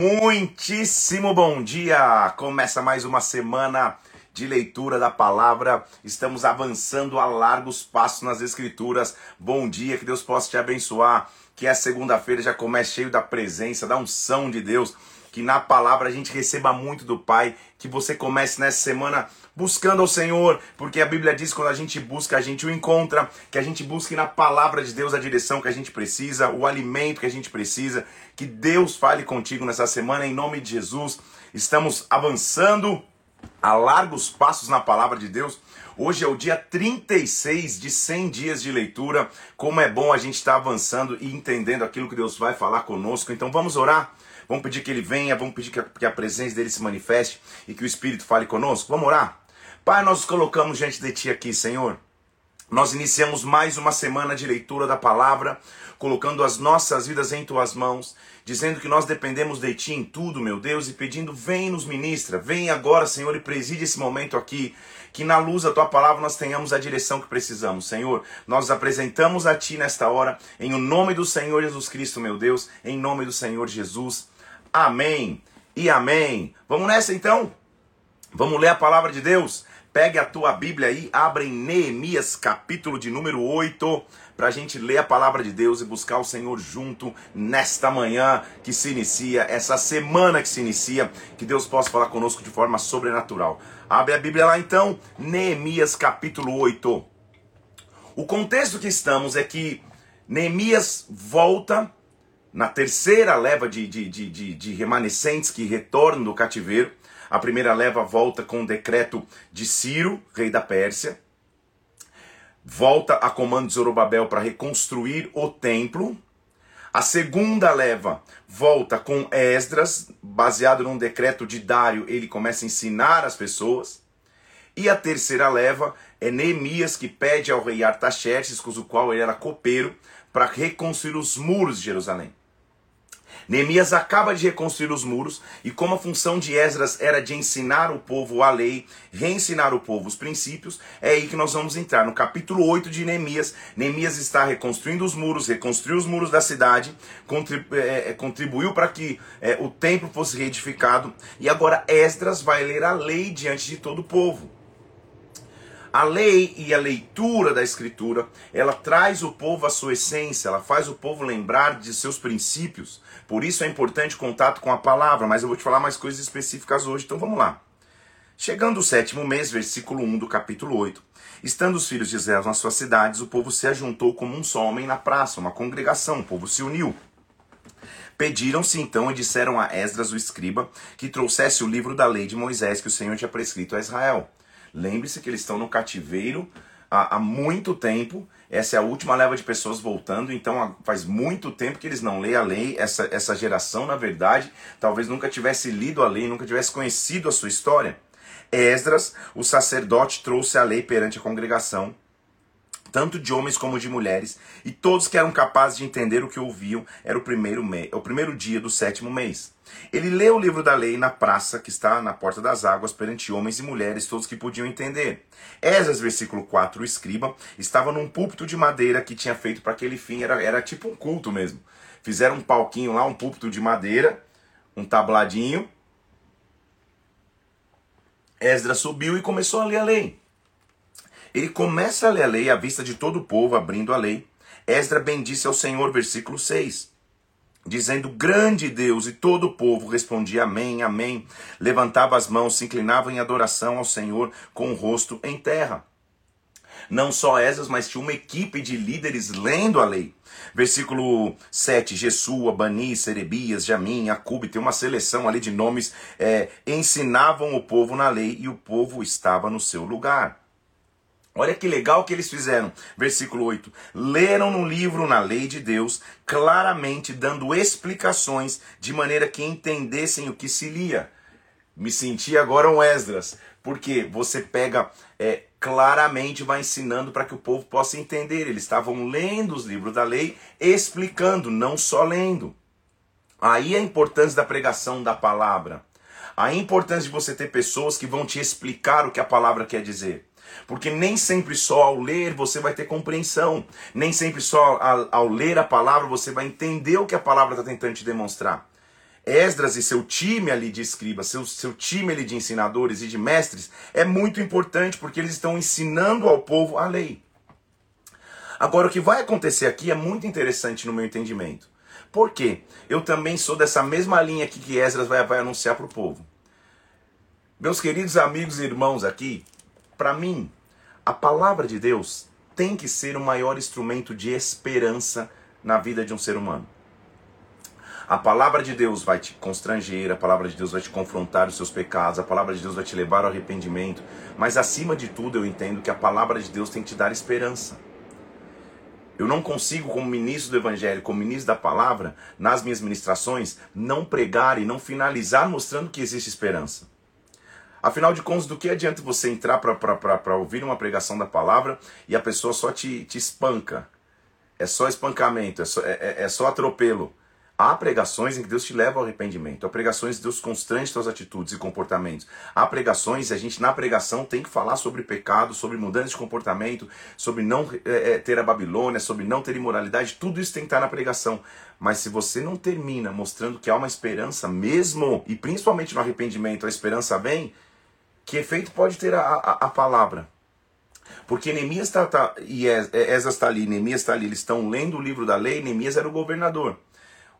Muitíssimo bom dia! Começa mais uma semana de leitura da palavra. Estamos avançando a largos passos nas escrituras. Bom dia, que Deus possa te abençoar. Que a segunda-feira já comece cheio da presença, da unção de Deus. Que na palavra a gente receba muito do Pai. Que você comece nessa semana buscando ao Senhor, porque a Bíblia diz que quando a gente busca, a gente o encontra, que a gente busque na palavra de Deus a direção que a gente precisa, o alimento que a gente precisa, que Deus fale contigo nessa semana em nome de Jesus. Estamos avançando a largos passos na palavra de Deus. Hoje é o dia 36 de 100 dias de leitura. Como é bom a gente estar avançando e entendendo aquilo que Deus vai falar conosco. Então vamos orar. Vamos pedir que ele venha, vamos pedir que a presença dele se manifeste e que o Espírito fale conosco. Vamos orar? Pai, nós colocamos diante de Ti aqui, Senhor. Nós iniciamos mais uma semana de leitura da palavra, colocando as nossas vidas em Tuas mãos, dizendo que nós dependemos de Ti em tudo, meu Deus, e pedindo, vem nos ministra, vem agora, Senhor, e preside esse momento aqui, que na luz da Tua palavra nós tenhamos a direção que precisamos, Senhor. Nós apresentamos a Ti nesta hora, em o nome do Senhor Jesus Cristo, meu Deus, em nome do Senhor Jesus. Amém e amém. Vamos nessa então? Vamos ler a palavra de Deus? Pegue a tua Bíblia aí, abre em Neemias, capítulo de número 8, para a gente ler a palavra de Deus e buscar o Senhor junto nesta manhã que se inicia, essa semana que se inicia, que Deus possa falar conosco de forma sobrenatural. Abre a Bíblia lá então, Neemias, capítulo 8. O contexto que estamos é que Neemias volta na terceira leva de, de, de, de, de remanescentes que retornam do cativeiro a primeira leva volta com o decreto de Ciro, rei da Pérsia. Volta a comando de Zorobabel para reconstruir o templo. A segunda leva volta com Esdras, baseado num decreto de Dário, ele começa a ensinar as pessoas. E a terceira leva é Neemias, que pede ao rei Artaxerxes, com o qual ele era copeiro, para reconstruir os muros de Jerusalém. Neemias acaba de reconstruir os muros e como a função de Esdras era de ensinar o povo a lei, reensinar o povo os princípios, é aí que nós vamos entrar no capítulo 8 de Neemias. Neemias está reconstruindo os muros, reconstruiu os muros da cidade, é, é, contribuiu para que é, o templo fosse reedificado e agora Esdras vai ler a lei diante de todo o povo. A lei e a leitura da escritura, ela traz o povo à sua essência, ela faz o povo lembrar de seus princípios. Por isso é importante o contato com a palavra, mas eu vou te falar mais coisas específicas hoje, então vamos lá. Chegando o sétimo mês, versículo 1 do capítulo 8. Estando os filhos de Israel nas suas cidades, o povo se ajuntou como um só homem na praça, uma congregação, o povo se uniu. Pediram-se então e disseram a Esdras, o escriba, que trouxesse o livro da lei de Moisés que o Senhor tinha prescrito a Israel. Lembre-se que eles estão no cativeiro há, há, muito tempo. Essa é a última leva de pessoas voltando, então faz muito tempo que eles não leem a lei. Essa, essa geração, na verdade, talvez nunca tivesse lido a lei, nunca tivesse conhecido a sua história. Esdras, o sacerdote, trouxe a lei perante a congregação tanto de homens como de mulheres, e todos que eram capazes de entender o que ouviam, era o primeiro, me... o primeiro dia do sétimo mês. Ele leu o livro da lei na praça, que está na porta das águas, perante homens e mulheres, todos que podiam entender. Esas, versículo 4, o escriba, estava num púlpito de madeira que tinha feito para aquele fim, era, era tipo um culto mesmo. Fizeram um palquinho lá, um púlpito de madeira, um tabladinho. Esdras subiu e começou a ler a lei. Ele começa a ler a lei à vista de todo o povo, abrindo a lei. Esdra bendisse ao Senhor, versículo 6, dizendo: Grande Deus, e todo o povo respondia: Amém, Amém. Levantava as mãos, se inclinava em adoração ao Senhor com o rosto em terra. Não só Esdras, mas tinha uma equipe de líderes lendo a lei. Versículo 7, Jesua, Bani, Serebias, Jamim, Acube, tem uma seleção ali de nomes, é, ensinavam o povo na lei e o povo estava no seu lugar. Olha que legal que eles fizeram. Versículo 8. Leram no livro, na lei de Deus, claramente dando explicações de maneira que entendessem o que se lia. Me senti agora um Esdras, porque você pega é, claramente, vai ensinando para que o povo possa entender. Eles estavam lendo os livros da lei, explicando, não só lendo. Aí a importância da pregação da palavra. A importância de você ter pessoas que vão te explicar o que a palavra quer dizer. Porque nem sempre só ao ler você vai ter compreensão. Nem sempre só ao, ao ler a palavra você vai entender o que a palavra está tentando te demonstrar. Esdras e seu time ali de escribas, seu, seu time ali de ensinadores e de mestres, é muito importante porque eles estão ensinando ao povo a lei. Agora, o que vai acontecer aqui é muito interessante no meu entendimento. Por quê? Eu também sou dessa mesma linha aqui que Esdras vai, vai anunciar para o povo. Meus queridos amigos e irmãos aqui, para mim, a palavra de Deus tem que ser o maior instrumento de esperança na vida de um ser humano. A palavra de Deus vai te constranger, a palavra de Deus vai te confrontar os seus pecados, a palavra de Deus vai te levar ao arrependimento, mas acima de tudo eu entendo que a palavra de Deus tem que te dar esperança. Eu não consigo, como ministro do Evangelho, como ministro da palavra, nas minhas ministrações, não pregar e não finalizar mostrando que existe esperança. Afinal de contas, do que adianta você entrar para ouvir uma pregação da palavra e a pessoa só te, te espanca? É só espancamento, é só, é, é, é só atropelo. Há pregações em que Deus te leva ao arrependimento. Há pregações em que Deus constrange suas atitudes e comportamentos. Há pregações, a gente na pregação tem que falar sobre pecado, sobre mudança de comportamento, sobre não é, é, ter a Babilônia, sobre não ter imoralidade. Tudo isso tem que estar na pregação. Mas se você não termina mostrando que há uma esperança mesmo, e principalmente no arrependimento, a esperança vem, que efeito pode ter a, a, a palavra? Porque Neemias está tá, e Esas está ali, Neemias está ali, eles estão lendo o livro da lei, Neemias era o governador.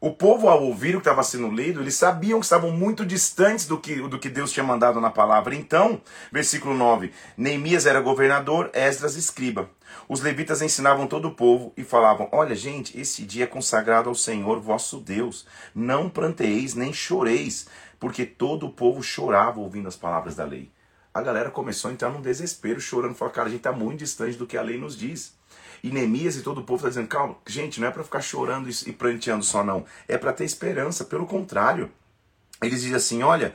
O povo, ao ouvir o que estava sendo lido, eles sabiam que estavam muito distantes do que, do que Deus tinha mandado na palavra. Então, versículo 9: Neemias era governador, Esdras escriba. Os levitas ensinavam todo o povo e falavam: Olha, gente, esse dia é consagrado ao Senhor vosso Deus. Não planteeis nem choreis, porque todo o povo chorava ouvindo as palavras da lei. A galera começou a entrar num desespero, chorando, falando: Cara, a gente está muito distante do que a lei nos diz. E Neemias e todo o povo está dizendo: calma, gente, não é para ficar chorando e pranteando só, não. É para ter esperança. Pelo contrário, eles dizem assim: olha,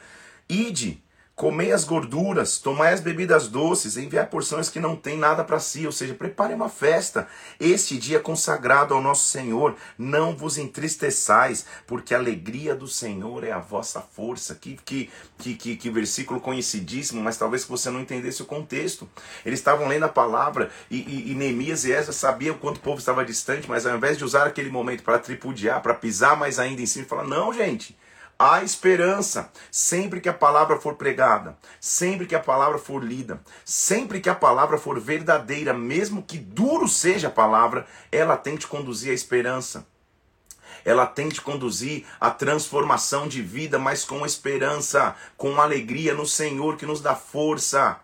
ide Comei as gorduras, tomai as bebidas doces, enviai porções que não têm nada para si, ou seja, prepare uma festa. Este dia consagrado ao nosso Senhor, não vos entristeçais, porque a alegria do Senhor é a vossa força. Que, que, que, que, que versículo conhecidíssimo, mas talvez você não entendesse o contexto. Eles estavam lendo a palavra e, e, e Neemias e Esdras sabiam quanto o povo estava distante, mas ao invés de usar aquele momento para tripudiar, para pisar mais ainda em cima, falar: não, gente. Há esperança sempre que a palavra for pregada, sempre que a palavra for lida, sempre que a palavra for verdadeira, mesmo que duro seja a palavra, ela tem que conduzir à esperança. Ela tem que conduzir à transformação de vida, mas com esperança, com alegria no Senhor que nos dá força.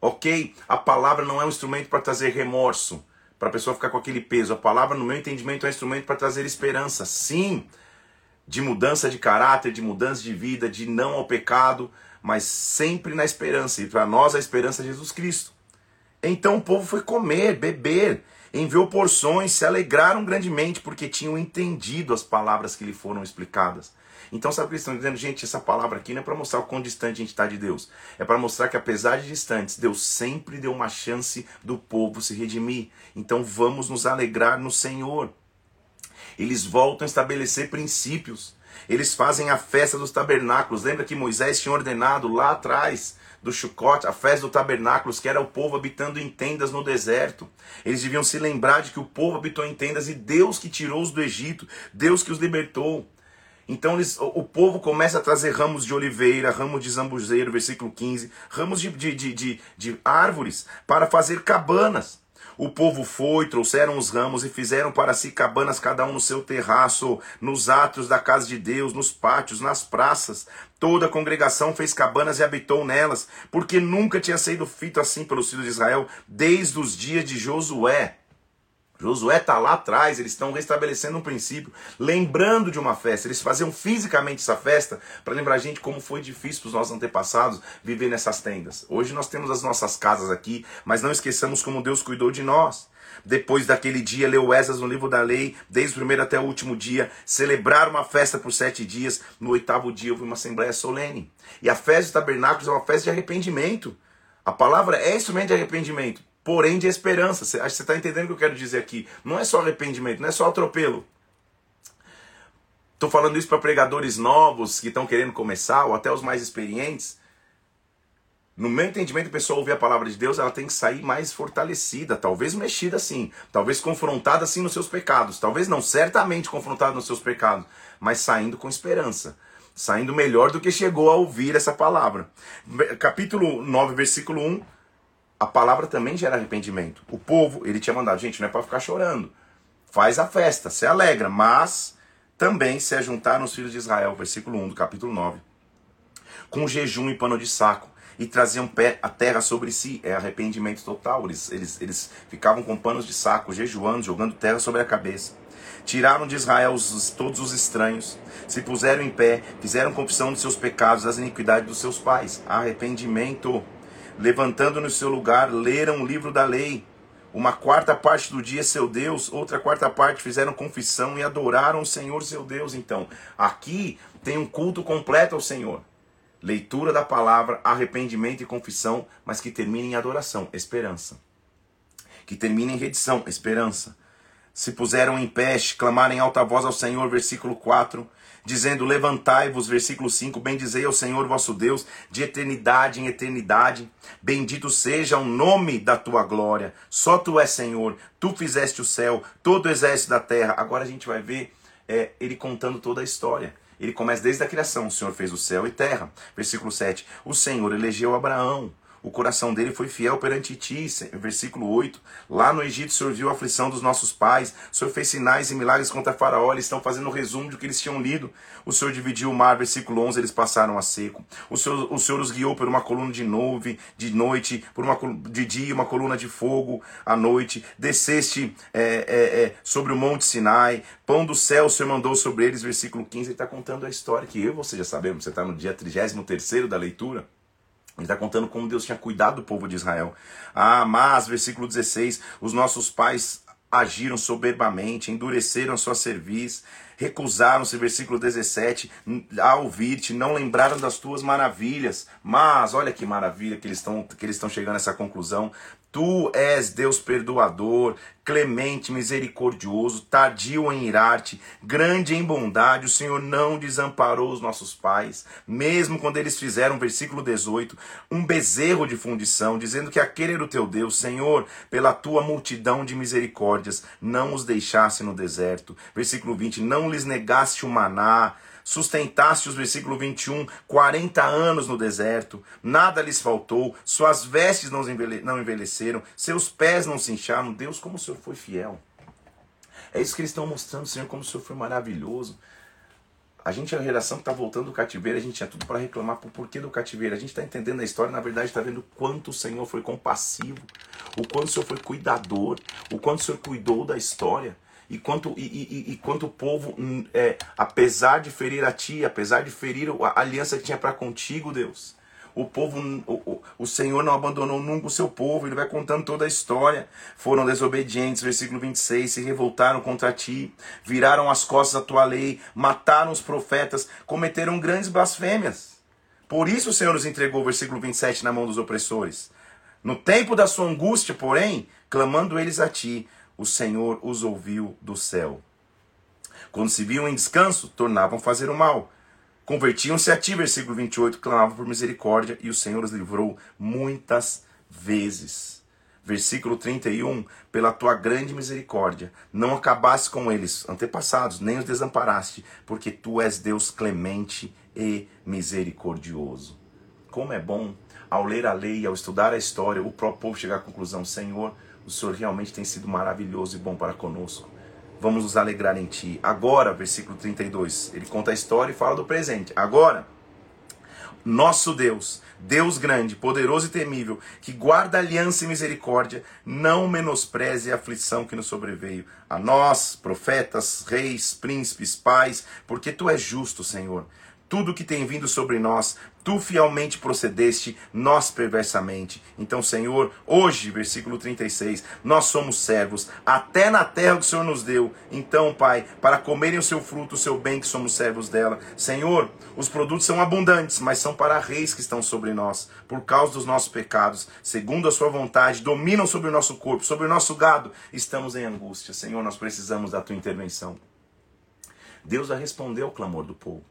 Ok? A palavra não é um instrumento para trazer remorso, para a pessoa ficar com aquele peso. A palavra, no meu entendimento, é um instrumento para trazer esperança. Sim, de mudança de caráter, de mudança de vida, de não ao pecado, mas sempre na esperança. E para nós a esperança é Jesus Cristo. Então o povo foi comer, beber, enviou porções, se alegraram grandemente porque tinham entendido as palavras que lhe foram explicadas. Então, sabe o que eles estão dizendo? Gente, essa palavra aqui não é para mostrar o quão distante a gente está de Deus. É para mostrar que, apesar de distantes, Deus sempre deu uma chance do povo se redimir. Então, vamos nos alegrar no Senhor. Eles voltam a estabelecer princípios. Eles fazem a festa dos tabernáculos. Lembra que Moisés tinha ordenado lá atrás do Chucote, a festa dos tabernáculos, que era o povo habitando em tendas no deserto. Eles deviam se lembrar de que o povo habitou em tendas e Deus que tirou-os do Egito, Deus que os libertou. Então eles, o, povo começa a trazer ramos de oliveira, ramos de zambuzeiro, versículo 15, ramos de, de, de, de, de árvores para fazer cabanas. O povo foi, trouxeram os ramos e fizeram para si cabanas, cada um no seu terraço, nos átrios da casa de Deus, nos pátios, nas praças. Toda a congregação fez cabanas e habitou nelas, porque nunca tinha sido feito assim pelos filhos de Israel desde os dias de Josué. Josué está lá atrás, eles estão restabelecendo um princípio, lembrando de uma festa. Eles faziam fisicamente essa festa para lembrar a gente como foi difícil para os nossos antepassados viver nessas tendas. Hoje nós temos as nossas casas aqui, mas não esqueçamos como Deus cuidou de nós. Depois daquele dia, leu Esas no livro da lei, desde o primeiro até o último dia, celebraram uma festa por sete dias. No oitavo dia houve uma assembleia solene. E a festa dos tabernáculos é uma festa de arrependimento. A palavra é instrumento de arrependimento porém de esperança. Você está entendendo o que eu quero dizer aqui? Não é só arrependimento, não é só atropelo. Estou falando isso para pregadores novos que estão querendo começar, ou até os mais experientes. No meu entendimento, a pessoa ouvir a palavra de Deus, ela tem que sair mais fortalecida, talvez mexida assim, talvez confrontada assim nos seus pecados, talvez não, certamente confrontada nos seus pecados, mas saindo com esperança, saindo melhor do que chegou a ouvir essa palavra. Capítulo 9, versículo 1, a palavra também gera arrependimento. O povo, ele tinha mandado, gente, não é para ficar chorando. Faz a festa, se alegra, mas também se ajuntaram os filhos de Israel, versículo 1 do capítulo 9, com jejum e pano de saco e traziam a terra sobre si. É arrependimento total. Eles, eles, eles ficavam com panos de saco, jejuando, jogando terra sobre a cabeça. Tiraram de Israel os, todos os estranhos, se puseram em pé, fizeram confissão de seus pecados, das iniquidades dos seus pais. Arrependimento. Levantando no seu lugar, leram o livro da lei. Uma quarta parte do dia seu Deus, outra quarta parte fizeram confissão e adoraram o Senhor seu Deus. Então, aqui tem um culto completo ao Senhor leitura da palavra, arrependimento e confissão, mas que termine em adoração, esperança. Que termine em redição, esperança. Se puseram em pé, clamaram em alta voz ao Senhor, versículo 4, dizendo: Levantai-vos, versículo 5, bendizei ao Senhor vosso Deus, de eternidade em eternidade. Bendito seja o nome da tua glória. Só tu és Senhor, tu fizeste o céu, todo o exército da terra. Agora a gente vai ver é, ele contando toda a história. Ele começa desde a criação. O Senhor fez o céu e terra. Versículo 7. O Senhor elegeu Abraão. O coração dele foi fiel perante ti. Versículo 8. Lá no Egito, o Senhor viu a aflição dos nossos pais. O Senhor fez sinais e milagres contra Faraó. Eles estão fazendo o resumo do que eles tinham lido. O Senhor dividiu o mar. Versículo 11. Eles passaram a seco. O Senhor, o Senhor os guiou por uma coluna de nuvem de noite, por uma de dia, uma coluna de fogo à noite. Desceste é, é, é, sobre o monte Sinai. Pão do céu o Senhor mandou sobre eles. Versículo 15. Ele está contando a história que eu e você já sabemos. Você está no dia 33 da leitura. Ele está contando como Deus tinha cuidado do povo de Israel. Ah, mas, versículo 16: os nossos pais agiram soberbamente, endureceram sua cerviz, recusaram-se, versículo 17, a ouvir-te, não lembraram das tuas maravilhas. Mas, olha que maravilha que eles estão que eles estão chegando a essa conclusão. Tu és Deus perdoador, clemente, misericordioso, tardio em irar-te, grande em bondade. O Senhor não desamparou os nossos pais, mesmo quando eles fizeram, versículo 18, um bezerro de fundição, dizendo que aquele era o teu Deus. Senhor, pela tua multidão de misericórdias, não os deixasse no deserto. Versículo 20, não lhes negaste o maná Sustentaste os versículo 21, 40 anos no deserto, nada lhes faltou, suas vestes não envelheceram, seus pés não se incharam. Deus, como o Senhor foi fiel. É isso que eles estão mostrando, Senhor, como o Senhor foi maravilhoso. A gente é a geração que está voltando do cativeiro, a gente tinha tudo para reclamar por porquê do cativeiro. A gente está entendendo a história, na verdade está vendo o quanto o Senhor foi compassivo, o quanto o Senhor foi cuidador, o quanto o Senhor cuidou da história e quanto, e, e, e quanto o povo, hum, é, apesar de ferir a ti, apesar de ferir a aliança que tinha para contigo, Deus, o povo, o, o Senhor não abandonou nunca o seu povo, ele vai contando toda a história. Foram desobedientes, versículo 26, se revoltaram contra ti, viraram as costas à tua lei, mataram os profetas, cometeram grandes blasfêmias. Por isso o Senhor os entregou, versículo 27, na mão dos opressores. No tempo da sua angústia, porém, clamando eles a ti, o Senhor os ouviu do céu. Quando se viam em descanso, tornavam a fazer o mal. Convertiam-se a ti, versículo 28, clamavam por misericórdia, e o Senhor os livrou muitas vezes. Versículo 31, pela tua grande misericórdia, não acabaste com eles, antepassados, nem os desamparaste, porque tu és Deus clemente e misericordioso. Como é bom, ao ler a lei, ao estudar a história, o próprio povo chegar à conclusão, Senhor, o Senhor realmente tem sido maravilhoso e bom para conosco. Vamos nos alegrar em Ti. Agora, versículo 32, ele conta a história e fala do presente. Agora, nosso Deus, Deus grande, poderoso e temível, que guarda aliança e misericórdia, não menospreze a aflição que nos sobreveio. A nós, profetas, reis, príncipes, pais, porque Tu és justo, Senhor tudo que tem vindo sobre nós, tu fielmente procedeste, nós perversamente. Então, Senhor, hoje, versículo 36, nós somos servos, até na terra que o Senhor nos deu. Então, Pai, para comerem o seu fruto, o seu bem, que somos servos dela. Senhor, os produtos são abundantes, mas são para reis que estão sobre nós, por causa dos nossos pecados, segundo a sua vontade, dominam sobre o nosso corpo, sobre o nosso gado. Estamos em angústia. Senhor, nós precisamos da tua intervenção. Deus respondeu ao clamor do povo.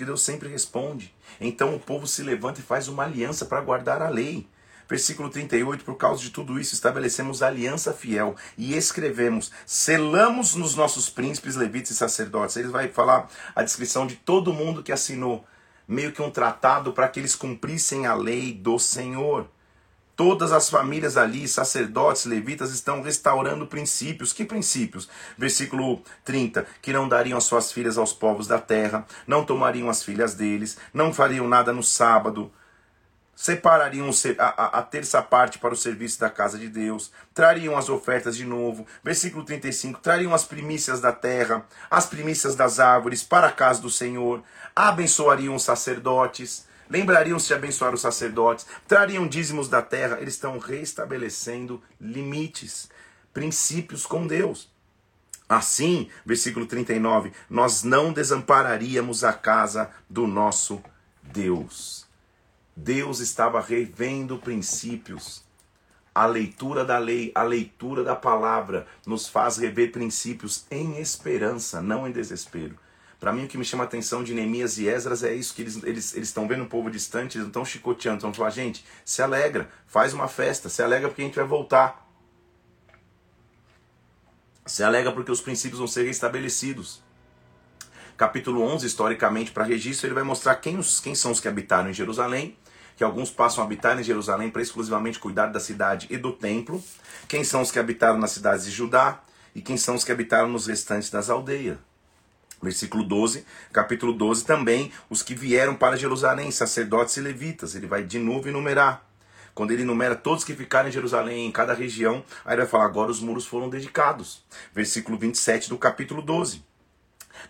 Porque Deus sempre responde. Então o povo se levanta e faz uma aliança para guardar a lei. Versículo 38, por causa de tudo isso, estabelecemos aliança fiel e escrevemos, selamos nos nossos príncipes, levitas e sacerdotes. Ele vai falar a descrição de todo mundo que assinou, meio que um tratado para que eles cumprissem a lei do Senhor. Todas as famílias ali, sacerdotes, levitas, estão restaurando princípios. Que princípios? Versículo 30: Que não dariam as suas filhas aos povos da terra, não tomariam as filhas deles, não fariam nada no sábado, separariam a, terça parte para o serviço da casa de Deus, trariam as ofertas de novo. Versículo 35: trariam as primícias da terra, as primícias das árvores para a casa do Senhor, abençoariam os sacerdotes, lembrariam-se de abençoar os sacerdotes, trariam dízimos da terra. Eles estão restabelecendo limites, princípios com Deus. Assim, versículo 39, nós não desampararíamos a casa do nosso Deus. Deus estava revendo princípios. A leitura da lei, a leitura da palavra, nos faz rever princípios em esperança, não em desespero. Para mim, o que me chama a atenção de Neemias e Esdras é isso: que eles estão eles, eles vendo um povo distante, eles não estão chicoteando, estão falando, gente, se alegra, faz uma festa, se alegra porque a gente vai voltar. Se alegra porque os princípios vão ser restabelecidos. Capítulo 11, historicamente, para registro, ele vai mostrar quem, os, quem são os que habitaram em Jerusalém que alguns passam a habitar em Jerusalém para exclusivamente cuidar da cidade e do templo, quem são os que habitaram nas cidades de Judá e quem são os que habitaram nos restantes das aldeias. Versículo 12, capítulo 12 também, os que vieram para Jerusalém, sacerdotes e levitas, ele vai de novo enumerar. Quando ele enumera todos que ficaram em Jerusalém, em cada região, aí ele vai falar: agora os muros foram dedicados. Versículo 27 do capítulo 12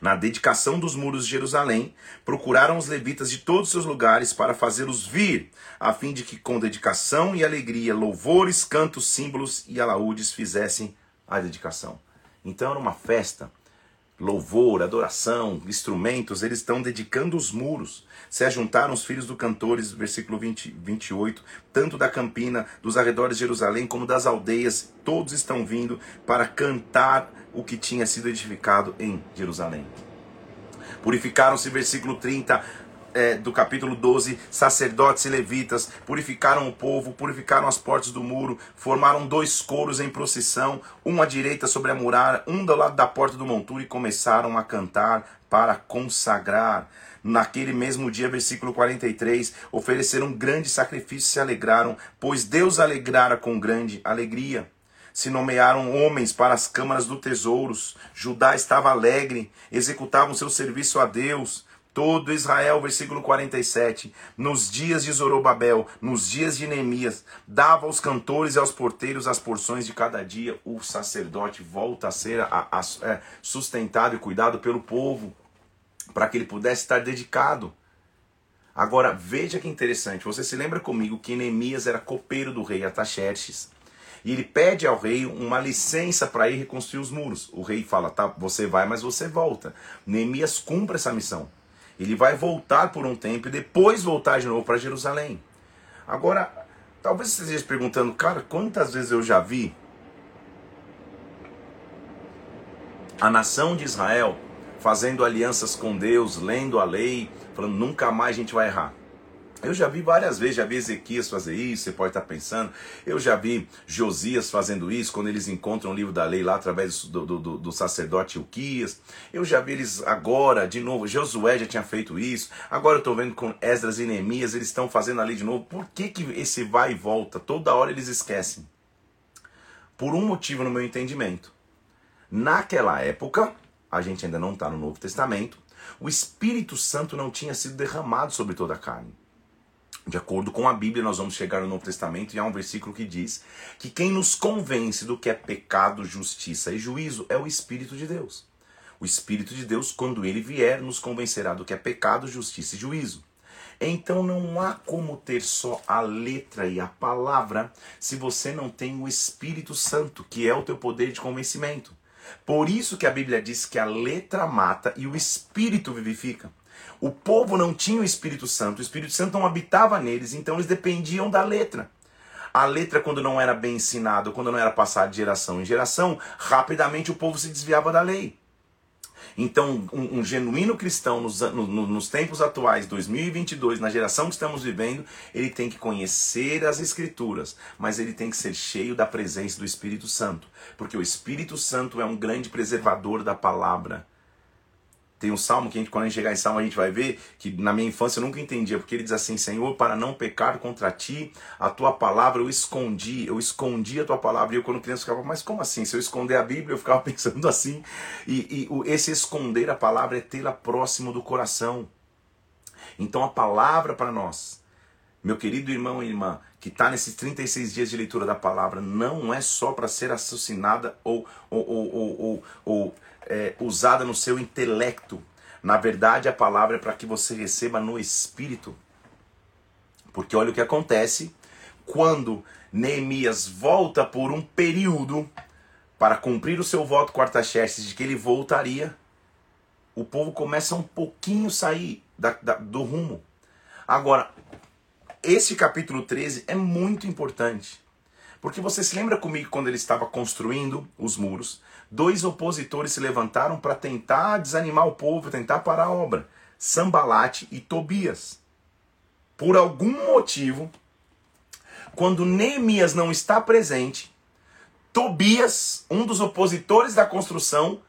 na dedicação dos muros de Jerusalém, procuraram os levitas de todos os seus lugares para fazê-los vir, a fim de que com dedicação e alegria, louvores, cantos, símbolos e alaúdes fizessem a dedicação. Então era uma festa, louvor, adoração, instrumentos, eles estão dedicando os muros. Se ajuntaram os filhos dos cantores, versículo 20, 28, tanto da campina, dos arredores de Jerusalém, como das aldeias, todos estão vindo para cantar o que tinha sido edificado em Jerusalém. Purificaram-se, versículo 30 é, do capítulo 12, sacerdotes e levitas, purificaram o povo, purificaram as portas do muro, formaram dois coros em procissão, um à direita sobre a muralha, um do lado da porta do monturo, e começaram a cantar para consagrar. Naquele mesmo dia, versículo 43, ofereceram um grande sacrifício e se alegraram, pois Deus alegrara com grande alegria se nomearam homens para as câmaras do tesouros. Judá estava alegre, executavam seu serviço a Deus. Todo Israel, versículo 47, nos dias de Zorobabel, nos dias de Neemias, dava aos cantores e aos porteiros as porções de cada dia. O sacerdote volta a ser a, a, é, sustentado e cuidado pelo povo, para que ele pudesse estar dedicado. Agora, veja que interessante, você se lembra comigo que Neemias era copeiro do rei Ataxerxes. E ele pede ao rei uma licença para ir reconstruir os muros. O rei fala: tá, você vai, mas você volta. Neemias cumpre essa missão. Ele vai voltar por um tempo e depois voltar de novo para Jerusalém. Agora, talvez você esteja perguntando, cara, quantas vezes eu já vi a nação de Israel fazendo alianças com Deus, lendo a lei, falando nunca mais a gente vai errar. Eu já vi várias vezes, já vi Ezequias fazer isso, você pode estar pensando. Eu já vi Josias fazendo isso, quando eles encontram o livro da lei lá através do, do, do, do sacerdote Ilquias. Eu já vi eles agora, de novo, Josué já tinha feito isso. Agora eu estou vendo com Esdras e Neemias, eles estão fazendo ali de novo. Por que, que esse vai e volta? Toda hora eles esquecem. Por um motivo no meu entendimento. Naquela época, a gente ainda não está no Novo Testamento, o Espírito Santo não tinha sido derramado sobre toda a carne. De acordo com a Bíblia, nós vamos chegar no Novo Testamento e há um versículo que diz que quem nos convence do que é pecado, justiça e juízo é o Espírito de Deus. O Espírito de Deus, quando ele vier, nos convencerá do que é pecado, justiça e juízo. Então não há como ter só a letra e a palavra se você não tem o Espírito Santo, que é o teu poder de convencimento. Por isso que a Bíblia diz que a letra mata e o Espírito vivifica. O povo não tinha o Espírito Santo, o Espírito Santo não habitava neles, então eles dependiam da letra. A letra, quando não era bem ensinada, quando não era passada de geração em geração, rapidamente o povo se desviava da lei. Então, um, um genuíno cristão nos, no, nos tempos atuais, 2022, na geração que estamos vivendo, ele tem que conhecer as Escrituras, mas ele tem que ser cheio da presença do Espírito Santo, porque o Espírito Santo é um grande preservador da palavra. Tem um salmo que a gente, quando a gente chegar em salmo, a gente vai ver que na minha infância eu nunca entendia, porque ele diz assim: Senhor, para não pecar contra ti, a tua palavra eu escondi, eu escondi a tua palavra. E eu, quando criança, ficava, mas como assim? Se eu esconder a Bíblia, eu ficava pensando assim. E, e esse esconder a palavra é tê-la próximo do coração. Então a palavra para nós, meu querido irmão e irmã, que está nesses 36 dias de leitura da palavra, não é só para ser assassinada ou, ou, ou, ou, ou é, usada no seu intelecto. Na verdade, a palavra é para que você receba no espírito. Porque olha o que acontece quando Neemias volta por um período para cumprir o seu voto com Artaxerxes de que ele voltaria, o povo começa um pouquinho sair da, da, do rumo. Agora, esse capítulo 13 é muito importante. Porque você se lembra comigo quando ele estava construindo os muros? Dois opositores se levantaram para tentar desanimar o povo, tentar parar a obra: Sambalate e Tobias. Por algum motivo, quando Neemias não está presente, Tobias, um dos opositores da construção,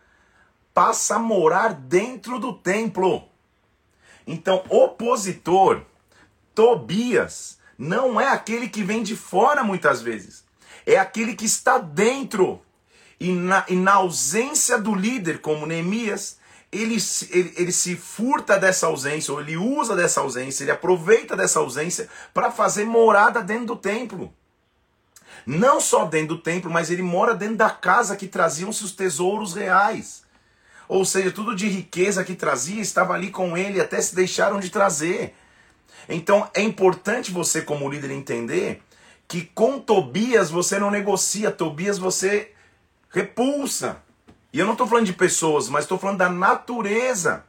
passa a morar dentro do templo. Então, opositor, Tobias, não é aquele que vem de fora muitas vezes, é aquele que está dentro. E na, e na ausência do líder, como Neemias, ele, ele, ele se furta dessa ausência, ou ele usa dessa ausência, ele aproveita dessa ausência para fazer morada dentro do templo. Não só dentro do templo, mas ele mora dentro da casa que traziam seus tesouros reais. Ou seja, tudo de riqueza que trazia estava ali com ele, até se deixaram de trazer. Então é importante você, como líder, entender que com Tobias você não negocia, Tobias você repulsa. E eu não estou falando de pessoas, mas estou falando da natureza.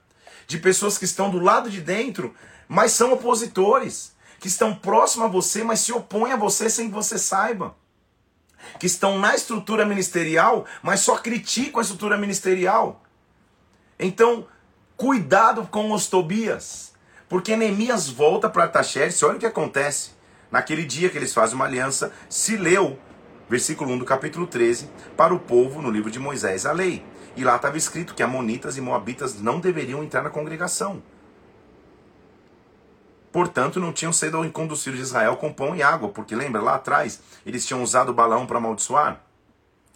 De pessoas que estão do lado de dentro, mas são opositores. Que estão próximos a você, mas se opõem a você sem que você saiba. Que estão na estrutura ministerial, mas só criticam a estrutura ministerial. Então, cuidado com os Tobias. Porque Neemias volta para Artaxerxes, olha o que acontece. Naquele dia que eles fazem uma aliança, se leu versículo 1 do capítulo 13, para o povo no livro de Moisés a lei. E lá estava escrito que amonitas e moabitas não deveriam entrar na congregação. Portanto, não tinham sido conduzidos de Israel com pão e água, porque lembra lá atrás, eles tinham usado Balaão para amaldiçoar?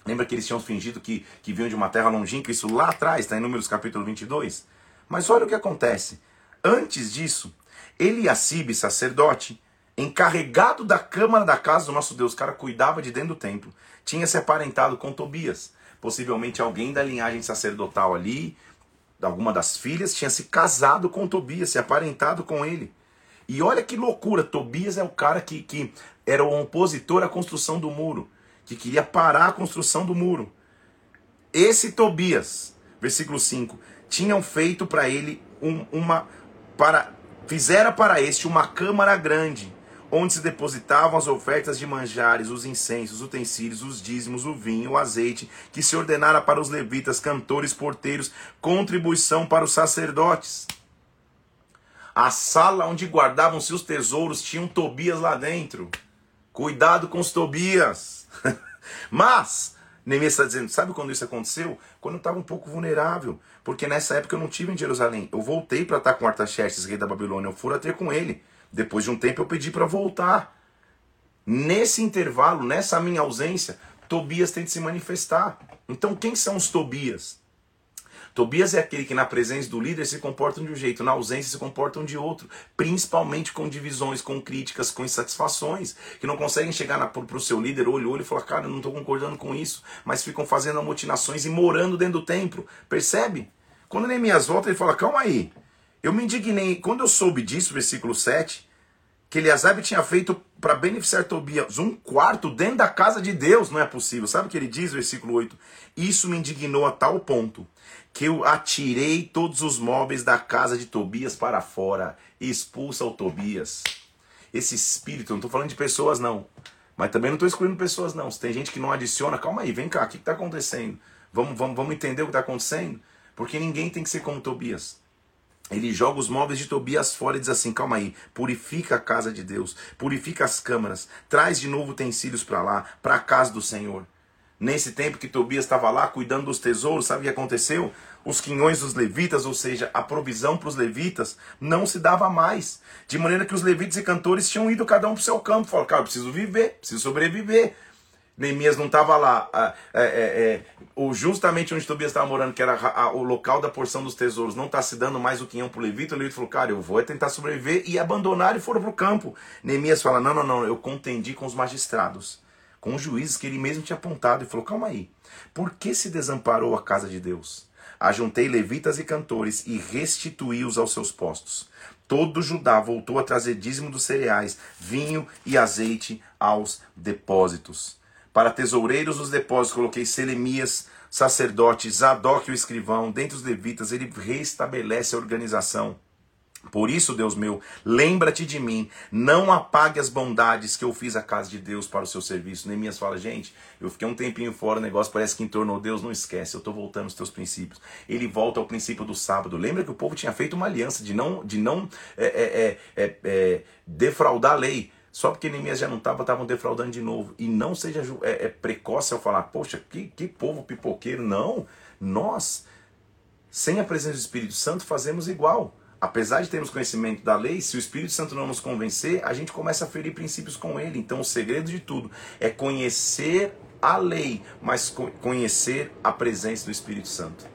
Lembra que eles tinham fingido que, que vinham de uma terra longínqua? Isso lá atrás, está em Números capítulo 22. Mas olha o que acontece. Antes disso, Eliacibe, sacerdote, encarregado da câmara da casa do nosso Deus, o cara cuidava de dentro do templo, tinha se aparentado com Tobias. Possivelmente alguém da linhagem sacerdotal ali, alguma das filhas, tinha se casado com Tobias, se aparentado com ele. E olha que loucura, Tobias é o cara que, que era o opositor à construção do muro, que queria parar a construção do muro. Esse Tobias, versículo 5, tinham feito para ele um, uma para fizera para este uma câmara grande onde se depositavam as ofertas de manjares, os incensos, os utensílios, os dízimos, o vinho, o azeite, que se ordenara para os levitas, cantores, porteiros, contribuição para os sacerdotes. A sala onde guardavam seus tesouros tinha um Tobias lá dentro. Cuidado com os Tobias. Mas, Neemias está dizendo, sabe quando isso aconteceu? Quando eu estava um pouco vulnerável. Porque nessa época eu não tive em Jerusalém. Eu voltei para estar com Artaxerxes, rei da Babilônia. Eu fui a ter com ele. Depois de um tempo eu pedi para voltar. Nesse intervalo, nessa minha ausência, Tobias tem de se manifestar. Então, quem são os Tobias? Tobias é aquele que na presença do líder se comportam de um jeito, na ausência se comportam de outro, principalmente com divisões, com críticas, com insatisfações, que não conseguem chegar para o seu líder olho olho e falar, cara, eu não estou concordando com isso, mas ficam fazendo amotinações e morando dentro do templo. Percebe? Quando Neemias volta, ele fala, calma aí, eu me indignei, quando eu soube disso, versículo 7, que Eliasab tinha feito para beneficiar Tobias um quarto dentro da casa de Deus, não é possível. Sabe o que ele diz, versículo 8? Isso me indignou a tal ponto que eu atirei todos os móveis da casa de Tobias para fora e expulsa o Tobias. Esse espírito, não estou falando de pessoas não, mas também não estou excluindo pessoas não. Se tem gente que não adiciona, calma aí, vem cá, o que está acontecendo? Vamos, vamos, vamos entender o que está acontecendo? Porque ninguém tem que ser como Tobias. Ele joga os móveis de Tobias fora e diz assim: calma aí, purifica a casa de Deus, purifica as câmaras, traz de novo utensílios para lá, para a casa do Senhor. Nesse tempo que Tobias estava lá cuidando dos tesouros, sabe o que aconteceu? Os quinhões dos levitas, ou seja, a provisão para os levitas, não se dava mais. De maneira que os levitas e cantores tinham ido cada um para o seu campo. Falaram, cara, eu preciso viver, preciso sobreviver. Neemias não estava lá. É, é, é, justamente onde Tobias estava morando, que era a, o local da porção dos tesouros, não está se dando mais o quinhão para o levita. O levita falou, cara, eu vou tentar sobreviver. E abandonaram e foram para o campo. Neemias fala, não, não, não, eu contendi com os magistrados, com os juízes que ele mesmo tinha apontado. E falou, calma aí, por que se desamparou a casa de Deus? Ajuntei levitas e cantores e restituí-os aos seus postos. Todo Judá voltou a trazer dízimo dos cereais, vinho e azeite aos depósitos. Para tesoureiros dos depósitos coloquei Selemias, sacerdote, Zadok o escrivão, dentre os levitas, ele restabelece a organização. Por isso, Deus meu, lembra-te de mim, não apague as bondades que eu fiz à casa de Deus para o seu serviço. Neemias fala, gente, eu fiquei um tempinho fora, o negócio parece que entornou Deus, não esquece, eu estou voltando aos teus princípios. Ele volta ao princípio do sábado. Lembra que o povo tinha feito uma aliança de não, de não é, é, é, é defraudar a lei. Só porque Neemias já não estava, estavam defraudando de novo. E não seja é, é precoce ao falar, poxa, que, que povo pipoqueiro. Não, nós, sem a presença do Espírito Santo, fazemos igual. Apesar de termos conhecimento da lei, se o Espírito Santo não nos convencer, a gente começa a ferir princípios com ele. Então, o segredo de tudo é conhecer a lei, mas conhecer a presença do Espírito Santo.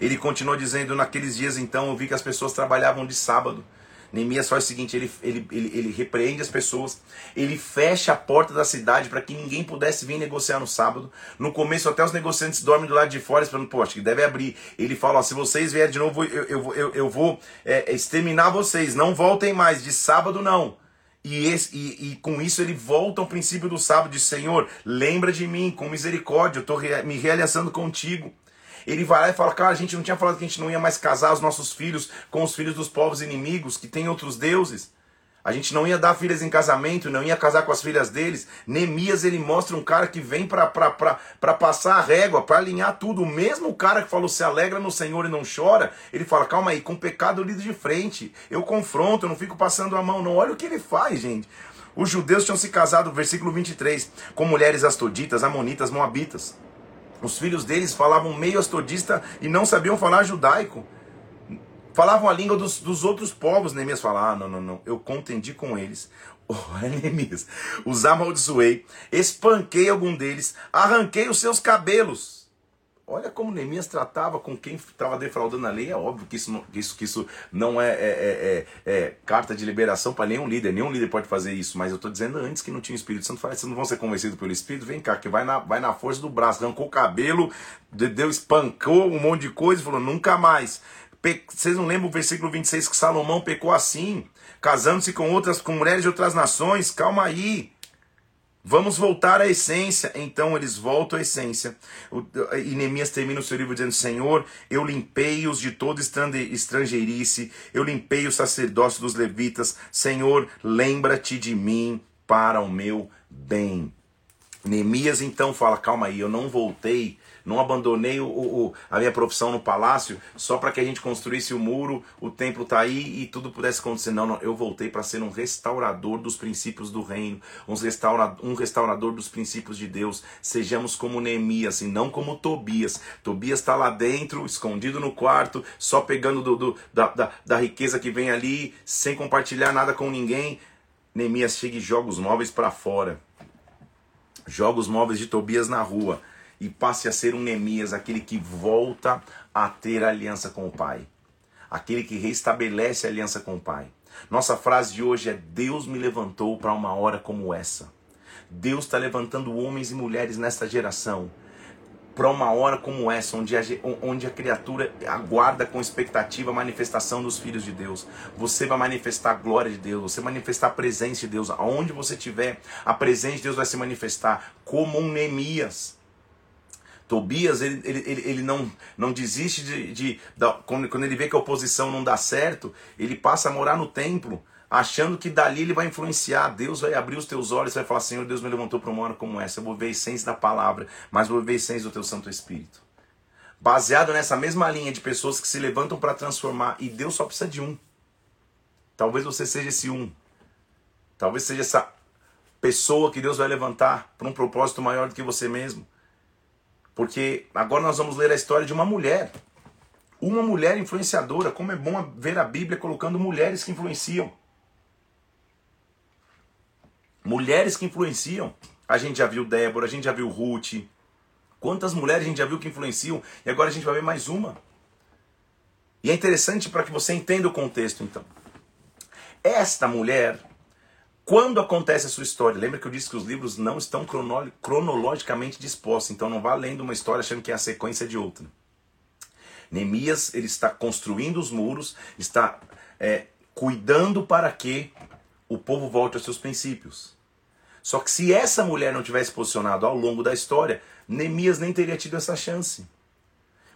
Ele continua dizendo: Naqueles dias, então, eu vi que as pessoas trabalhavam de sábado. Neemias faz o seguinte: ele, ele, ele, ele repreende as pessoas, ele fecha a porta da cidade para que ninguém pudesse vir negociar no sábado. No começo, até os negociantes dormem do lado de fora, esperando, acho que deve abrir. Ele fala: ó, se vocês vierem de novo, eu, eu, eu, eu vou é, exterminar vocês, não voltem mais, de sábado não. E, esse, e, e, com isso ele volta ao princípio do sábado, de Senhor, lembra de mim, com misericórdia, eu estou me realizando contigo. Ele vai lá e fala, cara, a gente não tinha falado que a gente não ia mais casar os nossos filhos com os filhos dos povos inimigos, que têm outros deuses. A gente não ia dar filhas em casamento, não ia casar com as filhas deles. Neemias, ele mostra um cara que vem para passar a régua, para alinhar tudo. O mesmo cara que falou, se alegra no Senhor e não chora, ele fala, calma aí, com pecado eu lido de frente. Eu confronto, eu não fico passando a mão, não. Olha o que ele faz, gente. Os judeus tinham se casado, versículo 23, com mulheres astoditas, amonitas, moabitas. Os filhos deles falavam meio astodista e não sabiam falar judaico. Falavam a língua dos, dos outros povos. Neemias fala: Ah, não, não, não. Eu contendi com eles. Olha, Neemias. Os amaldiçoei, espanquei algum deles, arranquei os seus cabelos Olha como Neemias tratava com quem estava defraudando a lei. É óbvio que isso não, que isso, que isso não é, é, é, é, é carta de liberação para nenhum líder. Nenhum líder pode fazer isso. Mas eu estou dizendo antes que não tinha o Espírito Santo. Falei, vocês não vão ser convencidos pelo Espírito? Vem cá, que vai na, vai na força do braço. Arrancou o cabelo, Deus espancou um monte de coisa e falou: nunca mais. Pe... Vocês não lembram o versículo 26 que Salomão pecou assim? Casando-se com outras com mulheres de outras nações? Calma aí. Vamos voltar à essência. Então eles voltam à essência. E Neemias termina o seu livro dizendo: Senhor, eu limpei-os de toda estrangeirice, eu limpei o sacerdócio dos levitas. Senhor, lembra-te de mim para o meu bem. Neemias então fala: calma aí, eu não voltei não abandonei o, o, a minha profissão no palácio só para que a gente construísse o muro, o templo está aí e tudo pudesse acontecer. Não, não eu voltei para ser um restaurador dos princípios do reino, um, restaura, um restaurador dos princípios de Deus. Sejamos como Neemias e não como Tobias. Tobias está lá dentro, escondido no quarto, só pegando do, do, da, da, da riqueza que vem ali, sem compartilhar nada com ninguém. Neemias chega e joga os móveis para fora. Joga os móveis de Tobias na rua e passe a ser um Neemias, aquele que volta a ter aliança com o Pai, aquele que restabelece a aliança com o Pai. Nossa frase de hoje é: Deus me levantou para uma hora como essa. Deus está levantando homens e mulheres nesta geração para uma hora como essa, onde a, onde a criatura aguarda com expectativa a manifestação dos filhos de Deus. Você vai manifestar a glória de Deus, você vai manifestar a presença de Deus. Aonde você estiver, a presença de Deus vai se manifestar como um Neemias. Tobias, ele, ele, ele, não, não desiste de. de, de quando, ele vê que a oposição não dá certo, ele passa a morar no templo, achando que dali ele vai influenciar. Deus vai abrir os teus olhos vai falar: Senhor, Deus me levantou para uma hora como essa. Eu vou ver a essência da palavra, mas vou ver a essência do teu Santo Espírito. baseado nessa mesma linha de pessoas que se levantam para transformar e Deus só precisa de um. Talvez você seja esse um. Talvez seja essa pessoa que Deus vai levantar para um propósito maior do que você mesmo. Porque agora nós vamos ler a história de uma mulher. Uma mulher influenciadora. Como é bom ver a Bíblia colocando mulheres que influenciam. Mulheres que influenciam. A gente já viu Débora, a gente já viu Ruth. Quantas mulheres a gente já viu que influenciam e agora a gente vai ver mais uma. E é interessante para que você entenda o contexto, então. Esta mulher, quando acontece a sua história, lembra que eu disse que os livros não estão cronologicamente dispostos, então não vá lendo uma história achando que é a sequência de outra. Neemias, ele está construindo os muros, está é, cuidando para que o povo volte aos seus princípios. Só que se essa mulher não tivesse posicionado ao longo da história, Neemias nem teria tido essa chance.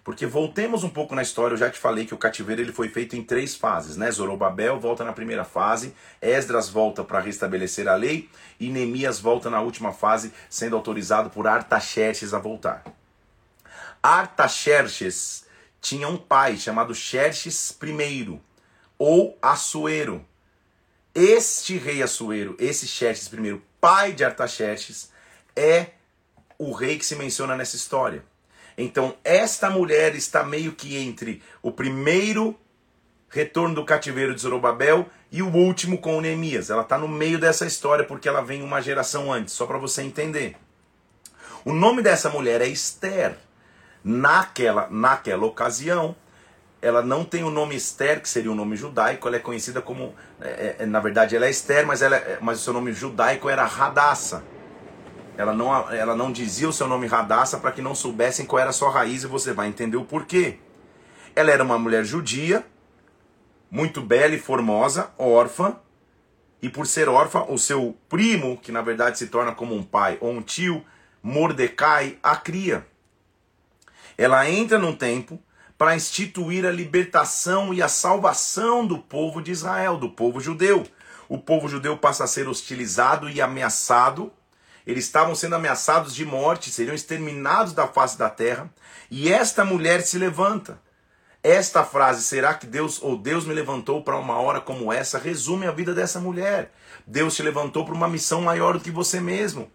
Porque voltemos um pouco na história, eu já te falei que o cativeiro ele foi feito em três fases, né? Zorobabel volta na primeira fase, Esdras volta para restabelecer a lei e Neemias volta na última fase, sendo autorizado por Artaxerxes a voltar. Artaxerxes tinha um pai chamado Xerxes I, ou Assuero. Este rei Assuero, esse Xerxes I, pai de Artaxerxes, é o rei que se menciona nessa história. Então, esta mulher está meio que entre o primeiro retorno do cativeiro de Zorobabel e o último com Neemias. Ela está no meio dessa história porque ela vem uma geração antes, só para você entender. O nome dessa mulher é Esther. Naquela, naquela ocasião, ela não tem o nome Esther, que seria o um nome judaico, ela é conhecida como. É, é, na verdade, ela é Esther, mas, ela, é, mas o seu nome judaico era Radassa. Ela não, ela não dizia o seu nome Radassa para que não soubessem qual era a sua raiz e você vai entender o porquê. Ela era uma mulher judia, muito bela e formosa, órfã, e por ser órfã, o seu primo, que na verdade se torna como um pai ou um tio, Mordecai, a cria. Ela entra num tempo para instituir a libertação e a salvação do povo de Israel, do povo judeu. O povo judeu passa a ser hostilizado e ameaçado eles estavam sendo ameaçados de morte, seriam exterminados da face da terra. E esta mulher se levanta. Esta frase, será que Deus ou Deus me levantou para uma hora como essa, resume a vida dessa mulher. Deus te levantou para uma missão maior do que você mesmo.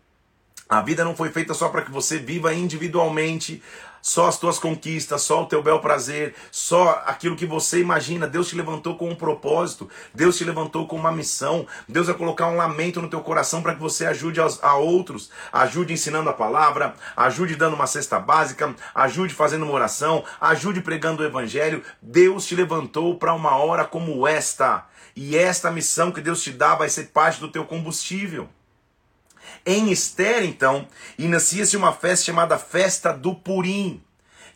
A vida não foi feita só para que você viva individualmente, só as tuas conquistas, só o teu bel prazer, só aquilo que você imagina. Deus te levantou com um propósito, Deus te levantou com uma missão. Deus vai colocar um lamento no teu coração para que você ajude a outros, ajude ensinando a palavra, ajude dando uma cesta básica, ajude fazendo uma oração, ajude pregando o evangelho. Deus te levantou para uma hora como esta. E esta missão que Deus te dá vai ser parte do teu combustível. Em Esther, então, inicia-se uma festa chamada Festa do Purim,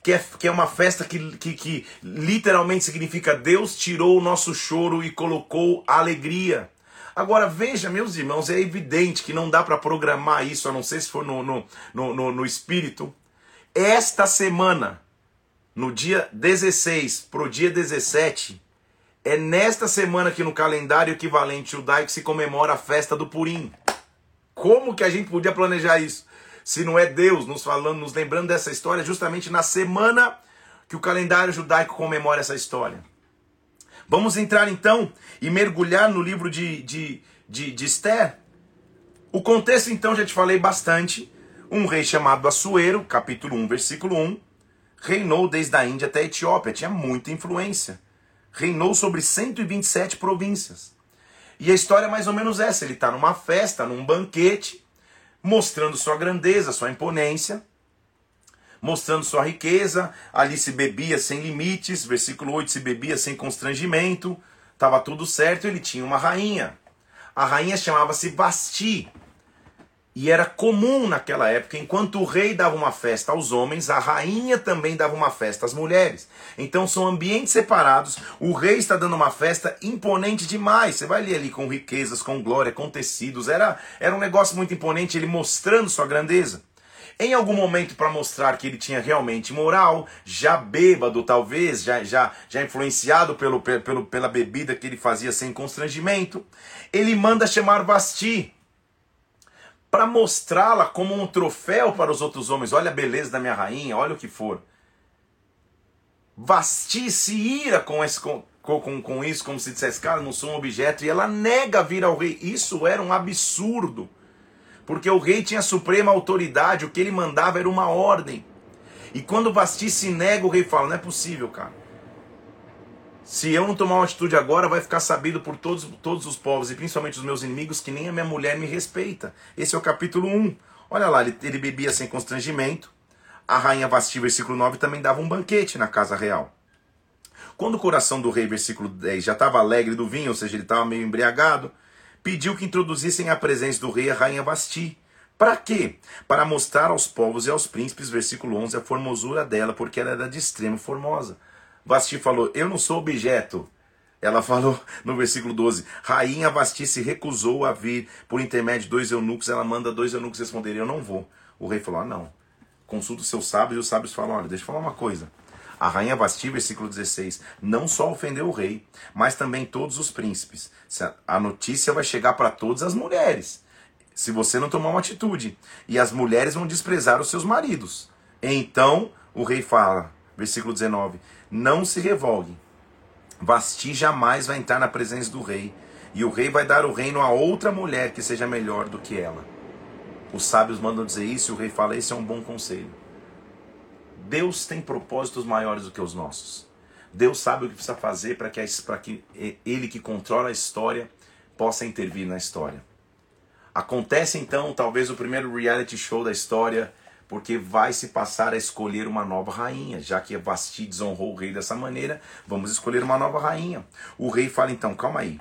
que é, que é uma festa que, que, que literalmente significa Deus tirou o nosso choro e colocou alegria. Agora veja, meus irmãos, é evidente que não dá para programar isso, a não ser se for no, no, no, no espírito. Esta semana, no dia 16 para o dia 17, é nesta semana que no calendário equivalente judaico se comemora a festa do Purim. Como que a gente podia planejar isso? Se não é Deus nos falando, nos lembrando dessa história, justamente na semana que o calendário judaico comemora essa história. Vamos entrar então e mergulhar no livro de, de, de, de Esther. O contexto, então, já te falei bastante. Um rei chamado Assuero, capítulo 1, versículo 1, reinou desde a Índia até a Etiópia, tinha muita influência. Reinou sobre 127 províncias. E a história é mais ou menos essa: ele está numa festa, num banquete, mostrando sua grandeza, sua imponência, mostrando sua riqueza. Ali se bebia sem limites, versículo 8: se bebia sem constrangimento, estava tudo certo. Ele tinha uma rainha. A rainha chamava-se Basti. E era comum naquela época, enquanto o rei dava uma festa aos homens, a rainha também dava uma festa às mulheres. Então são ambientes separados. O rei está dando uma festa imponente demais. Você vai ler ali com riquezas, com glória, com tecidos. Era, era um negócio muito imponente, ele mostrando sua grandeza. Em algum momento, para mostrar que ele tinha realmente moral, já bêbado talvez, já, já, já influenciado pelo, pelo, pela bebida que ele fazia sem constrangimento, ele manda chamar Vasti para mostrá-la como um troféu para os outros homens. Olha a beleza da minha rainha, olha o que for. Vasti se ira com, esse, com, com, com isso, como se dissesse, cara, não sou um objeto, e ela nega vir ao rei. Isso era um absurdo, porque o rei tinha suprema autoridade, o que ele mandava era uma ordem. E quando Vasti se nega, o rei fala: não é possível, cara. Se eu não tomar uma atitude agora, vai ficar sabido por todos, todos os povos, e principalmente os meus inimigos, que nem a minha mulher me respeita. Esse é o capítulo 1. Olha lá, ele, ele bebia sem constrangimento. A rainha Vasti, versículo 9, também dava um banquete na casa real. Quando o coração do rei, versículo 10, já estava alegre do vinho, ou seja, ele estava meio embriagado, pediu que introduzissem à presença do rei a rainha Vasti. Para quê? Para mostrar aos povos e aos príncipes, versículo 11, a formosura dela, porque ela era de extremo formosa. Vasti falou: Eu não sou objeto. Ela falou no versículo 12: Rainha Vasti se recusou a vir por intermédio de dois eunucos. Ela manda dois eunucos responderem: Eu não vou. O rei falou: Ah, não. Consulta os seus sábios e os sábios falam: Olha, deixa eu falar uma coisa. A rainha Vasti, versículo 16, não só ofendeu o rei, mas também todos os príncipes. A notícia vai chegar para todas as mulheres. Se você não tomar uma atitude, e as mulheres vão desprezar os seus maridos. Então o rei fala, versículo 19: não se revogue. Vasti jamais vai entrar na presença do rei, e o rei vai dar o reino a outra mulher que seja melhor do que ela. Os sábios mandam dizer isso e o rei fala: Esse é um bom conselho. Deus tem propósitos maiores do que os nossos. Deus sabe o que precisa fazer para que, que ele que controla a história possa intervir na história. Acontece então, talvez, o primeiro reality show da história porque vai se passar a escolher uma nova rainha, já que Vasti desonrou o rei dessa maneira, vamos escolher uma nova rainha. O rei fala então, calma aí.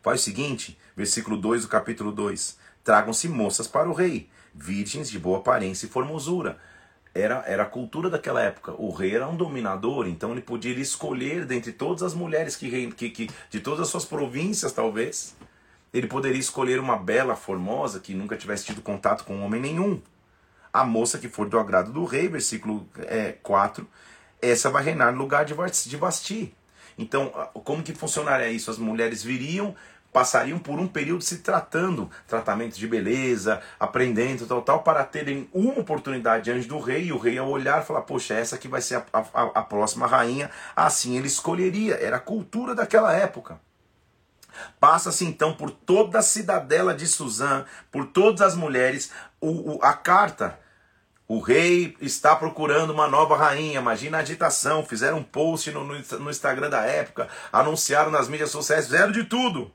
Faz o seguinte, versículo 2 do capítulo 2: Tragam-se moças para o rei, virgens de boa aparência e formosura. Era, era a cultura daquela época. O rei era um dominador, então ele podia escolher dentre todas as mulheres que, que, que de todas as suas províncias, talvez. Ele poderia escolher uma bela, formosa, que nunca tivesse tido contato com homem nenhum a moça que for do agrado do rei, versículo é, 4, essa vai reinar no lugar de Vasti. Então, como que funcionaria isso? As mulheres viriam, passariam por um período se tratando, tratamento de beleza, aprendendo, tal, tal, para terem uma oportunidade diante do rei, e o rei ao olhar falar, poxa, essa que vai ser a, a, a próxima rainha, assim ele escolheria, era a cultura daquela época. Passa-se então por toda a cidadela de Suzã, por todas as mulheres, o, o, a carta. O rei está procurando uma nova rainha. Imagina a agitação. Fizeram um post no, no, no Instagram da época, anunciaram nas mídias sociais, fizeram de tudo.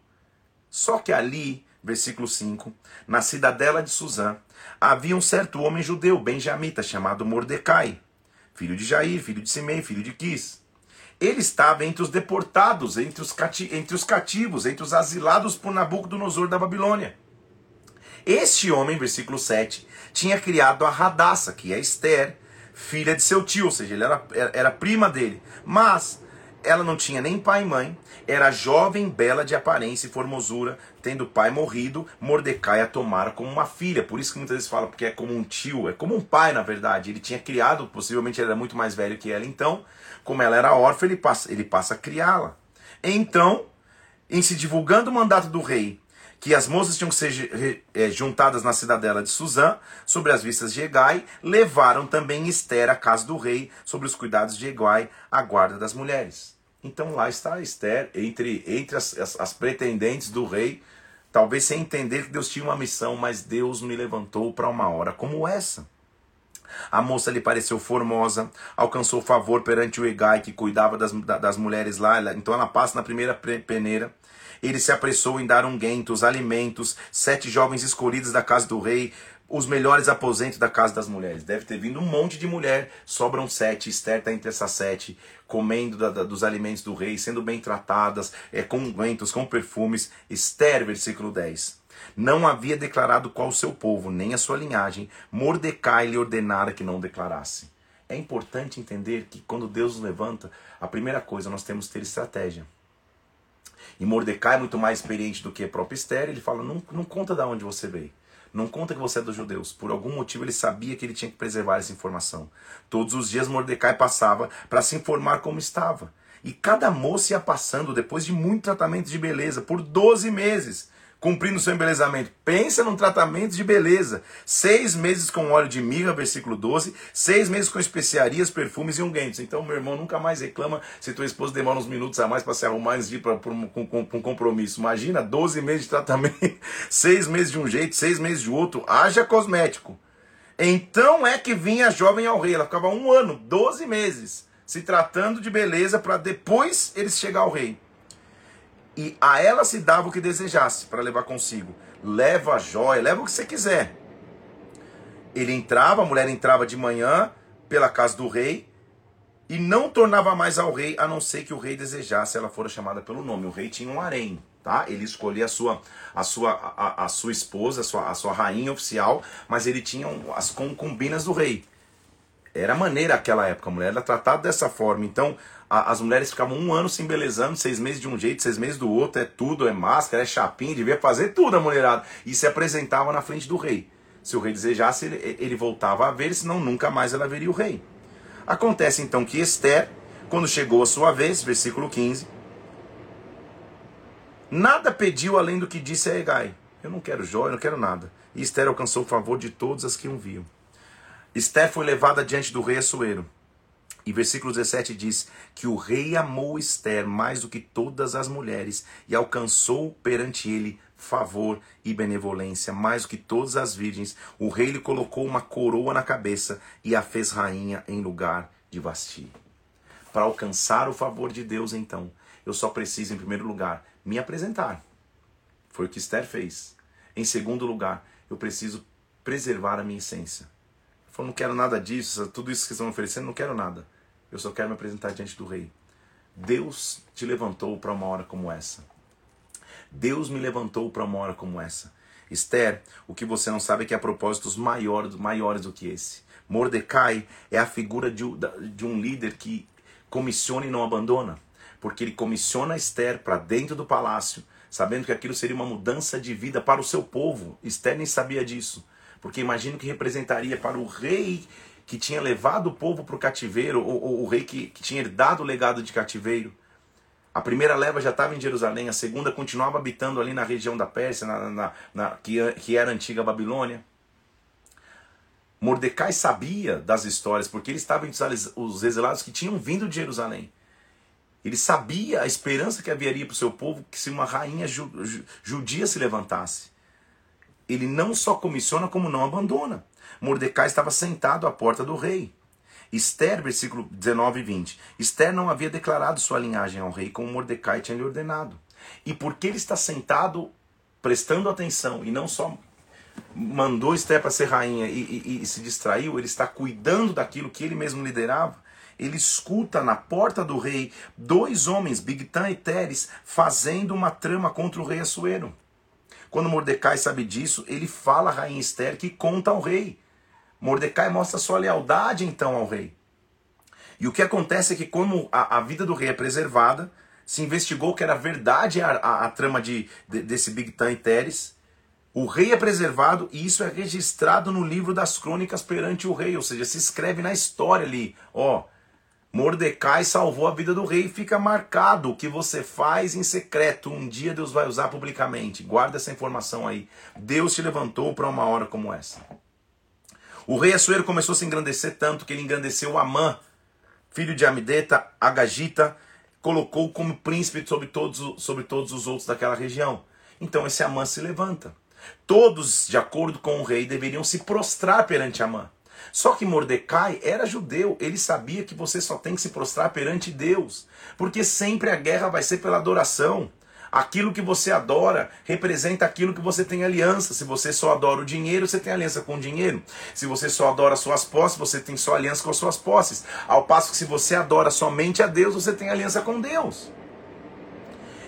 Só que ali, versículo 5, na cidadela de Suzã, havia um certo homem judeu, benjamita, chamado Mordecai, filho de Jair, filho de Simei, filho de Quis ele estava entre os deportados, entre os, cati entre os cativos, entre os asilados por Nabucodonosor da Babilônia. Este homem, versículo 7, tinha criado a Radassa, que é Esther, filha de seu tio, ou seja, ele era, era prima dele. Mas ela não tinha nem pai e mãe, era jovem, bela de aparência e formosura, tendo pai morrido, Mordecai a tomara como uma filha. Por isso que muitas vezes fala, porque é como um tio, é como um pai, na verdade. Ele tinha criado, possivelmente ele era muito mais velho que ela, então como ela era órfã, ele passa, ele passa a criá-la. Então, em se divulgando o mandato do rei, que as moças tinham que ser é, juntadas na cidadela de Suzã, sobre as vistas de Egai, levaram também Esther à casa do rei, sobre os cuidados de Egai, a guarda das mulheres. Então lá está Esther, entre, entre as, as, as pretendentes do rei, talvez sem entender que Deus tinha uma missão, mas Deus me levantou para uma hora como essa. A moça lhe pareceu formosa, alcançou favor perante o Egai, que cuidava das, das mulheres lá. Então ela passa na primeira peneira. Ele se apressou em dar ungüentos, alimentos, sete jovens escolhidos da casa do rei, os melhores aposentos da casa das mulheres. Deve ter vindo um monte de mulher, sobram sete. Esther está entre essas sete, comendo da, da, dos alimentos do rei, sendo bem tratadas, é, com ungüentos, com perfumes. Esther, versículo 10 não havia declarado qual o seu povo, nem a sua linhagem, Mordecai lhe ordenara que não declarasse. É importante entender que quando Deus nos levanta, a primeira coisa nós temos que ter estratégia. E Mordecai, muito mais experiente do que a própria Esther, ele fala: não, não conta de onde você veio. Não conta que você é dos judeus. Por algum motivo ele sabia que ele tinha que preservar essa informação. Todos os dias Mordecai passava para se informar como estava. E cada moça ia passando, depois de muito tratamento de beleza, por 12 meses, cumprindo seu embelezamento. Pensa num tratamento de beleza. Seis meses com óleo de mirra, versículo 12. Seis meses com especiarias, perfumes e unguentos. Então, meu irmão, nunca mais reclama se tua esposa demora uns minutos a mais para se arrumar antes de ir para um, um compromisso. Imagina, 12 meses de tratamento. seis meses de um jeito, seis meses de outro. Haja cosmético. Então é que vinha a jovem ao rei. Ela ficava um ano, 12 meses se tratando de beleza para depois eles chegar ao rei. E a ela se dava o que desejasse para levar consigo. Leva a joia, leva o que você quiser. Ele entrava, a mulher entrava de manhã pela casa do rei e não tornava mais ao rei, a não ser que o rei desejasse, ela fora chamada pelo nome. O rei tinha um harém, tá? Ele escolhia a sua a sua a, a sua esposa, a sua, a sua rainha oficial, mas ele tinha as concubinas do rei. Era maneira aquela época, a mulher era tratada dessa forma. Então, a, as mulheres ficavam um ano se embelezando, seis meses de um jeito, seis meses do outro, é tudo, é máscara, é chapinha, devia fazer tudo a mulherada. E se apresentava na frente do rei. Se o rei desejasse, ele, ele voltava a ver, senão nunca mais ela veria o rei. Acontece então que Esther, quando chegou a sua vez, versículo 15, nada pediu além do que disse a Egai. Eu não quero joia, eu não quero nada. E Esther alcançou o favor de todas as que o viam. Esther foi levada diante do rei Assuero. E versículo 17 diz que o rei amou Esther mais do que todas as mulheres e alcançou perante ele favor e benevolência mais do que todas as virgens. O rei lhe colocou uma coroa na cabeça e a fez rainha em lugar de Vasti. Para alcançar o favor de Deus, então, eu só preciso, em primeiro lugar, me apresentar. Foi o que Esther fez. Em segundo lugar, eu preciso preservar a minha essência. Falou, não quero nada disso, tudo isso que estão oferecendo, não quero nada. Eu só quero me apresentar diante do rei. Deus te levantou para uma hora como essa. Deus me levantou para uma hora como essa. Esther, o que você não sabe é que há propósitos maiores, maiores do que esse. Mordecai é a figura de, de um líder que comissiona e não abandona. Porque ele comissiona Esther para dentro do palácio, sabendo que aquilo seria uma mudança de vida para o seu povo. Esther nem sabia disso. Porque imagino que representaria para o rei que tinha levado o povo para o cativeiro, ou, ou, o rei que, que tinha herdado o legado de cativeiro. A primeira leva já estava em Jerusalém, a segunda continuava habitando ali na região da Pérsia, na, na, na, que, que era a antiga Babilônia. Mordecai sabia das histórias, porque ele estava entre os exilados que tinham vindo de Jerusalém. Ele sabia a esperança que haveria para o seu povo que se uma rainha judia se levantasse ele não só comissiona, como não abandona. Mordecai estava sentado à porta do rei. Esther, versículo 19 e 20. Esther não havia declarado sua linhagem ao rei como Mordecai tinha lhe ordenado. E porque ele está sentado, prestando atenção, e não só mandou Esther para ser rainha e, e, e, se distraiu, ele está cuidando daquilo que ele mesmo liderava. Ele escuta na porta do rei dois homens, Bigtan e Teres, fazendo uma trama contra o rei Assuero. Quando Mordecai sabe disso, ele fala a rainha Esther que conta ao rei. Mordecai mostra sua lealdade então ao rei. E o que acontece é que, como a, a vida do rei é preservada, se investigou que era verdade a, a, a trama de, de, desse Big e Teres. O rei é preservado e isso é registrado no livro das crônicas perante o rei, ou seja, se escreve na história ali, ó, Mordecai salvou a vida do rei. Fica marcado o que você faz em secreto. Um dia Deus vai usar publicamente. Guarda essa informação aí. Deus te levantou para uma hora como essa. O rei Assuero começou a se engrandecer tanto que ele engrandeceu Amã, filho de Amideta, Agagita, colocou como príncipe sobre todos, sobre todos os outros daquela região. Então esse Amã se levanta. Todos, de acordo com o rei, deveriam se prostrar perante Amã. Só que Mordecai era judeu, ele sabia que você só tem que se prostrar perante Deus, porque sempre a guerra vai ser pela adoração. Aquilo que você adora representa aquilo que você tem aliança. Se você só adora o dinheiro, você tem aliança com o dinheiro. Se você só adora suas posses, você tem só aliança com as suas posses. Ao passo que se você adora somente a Deus, você tem aliança com Deus.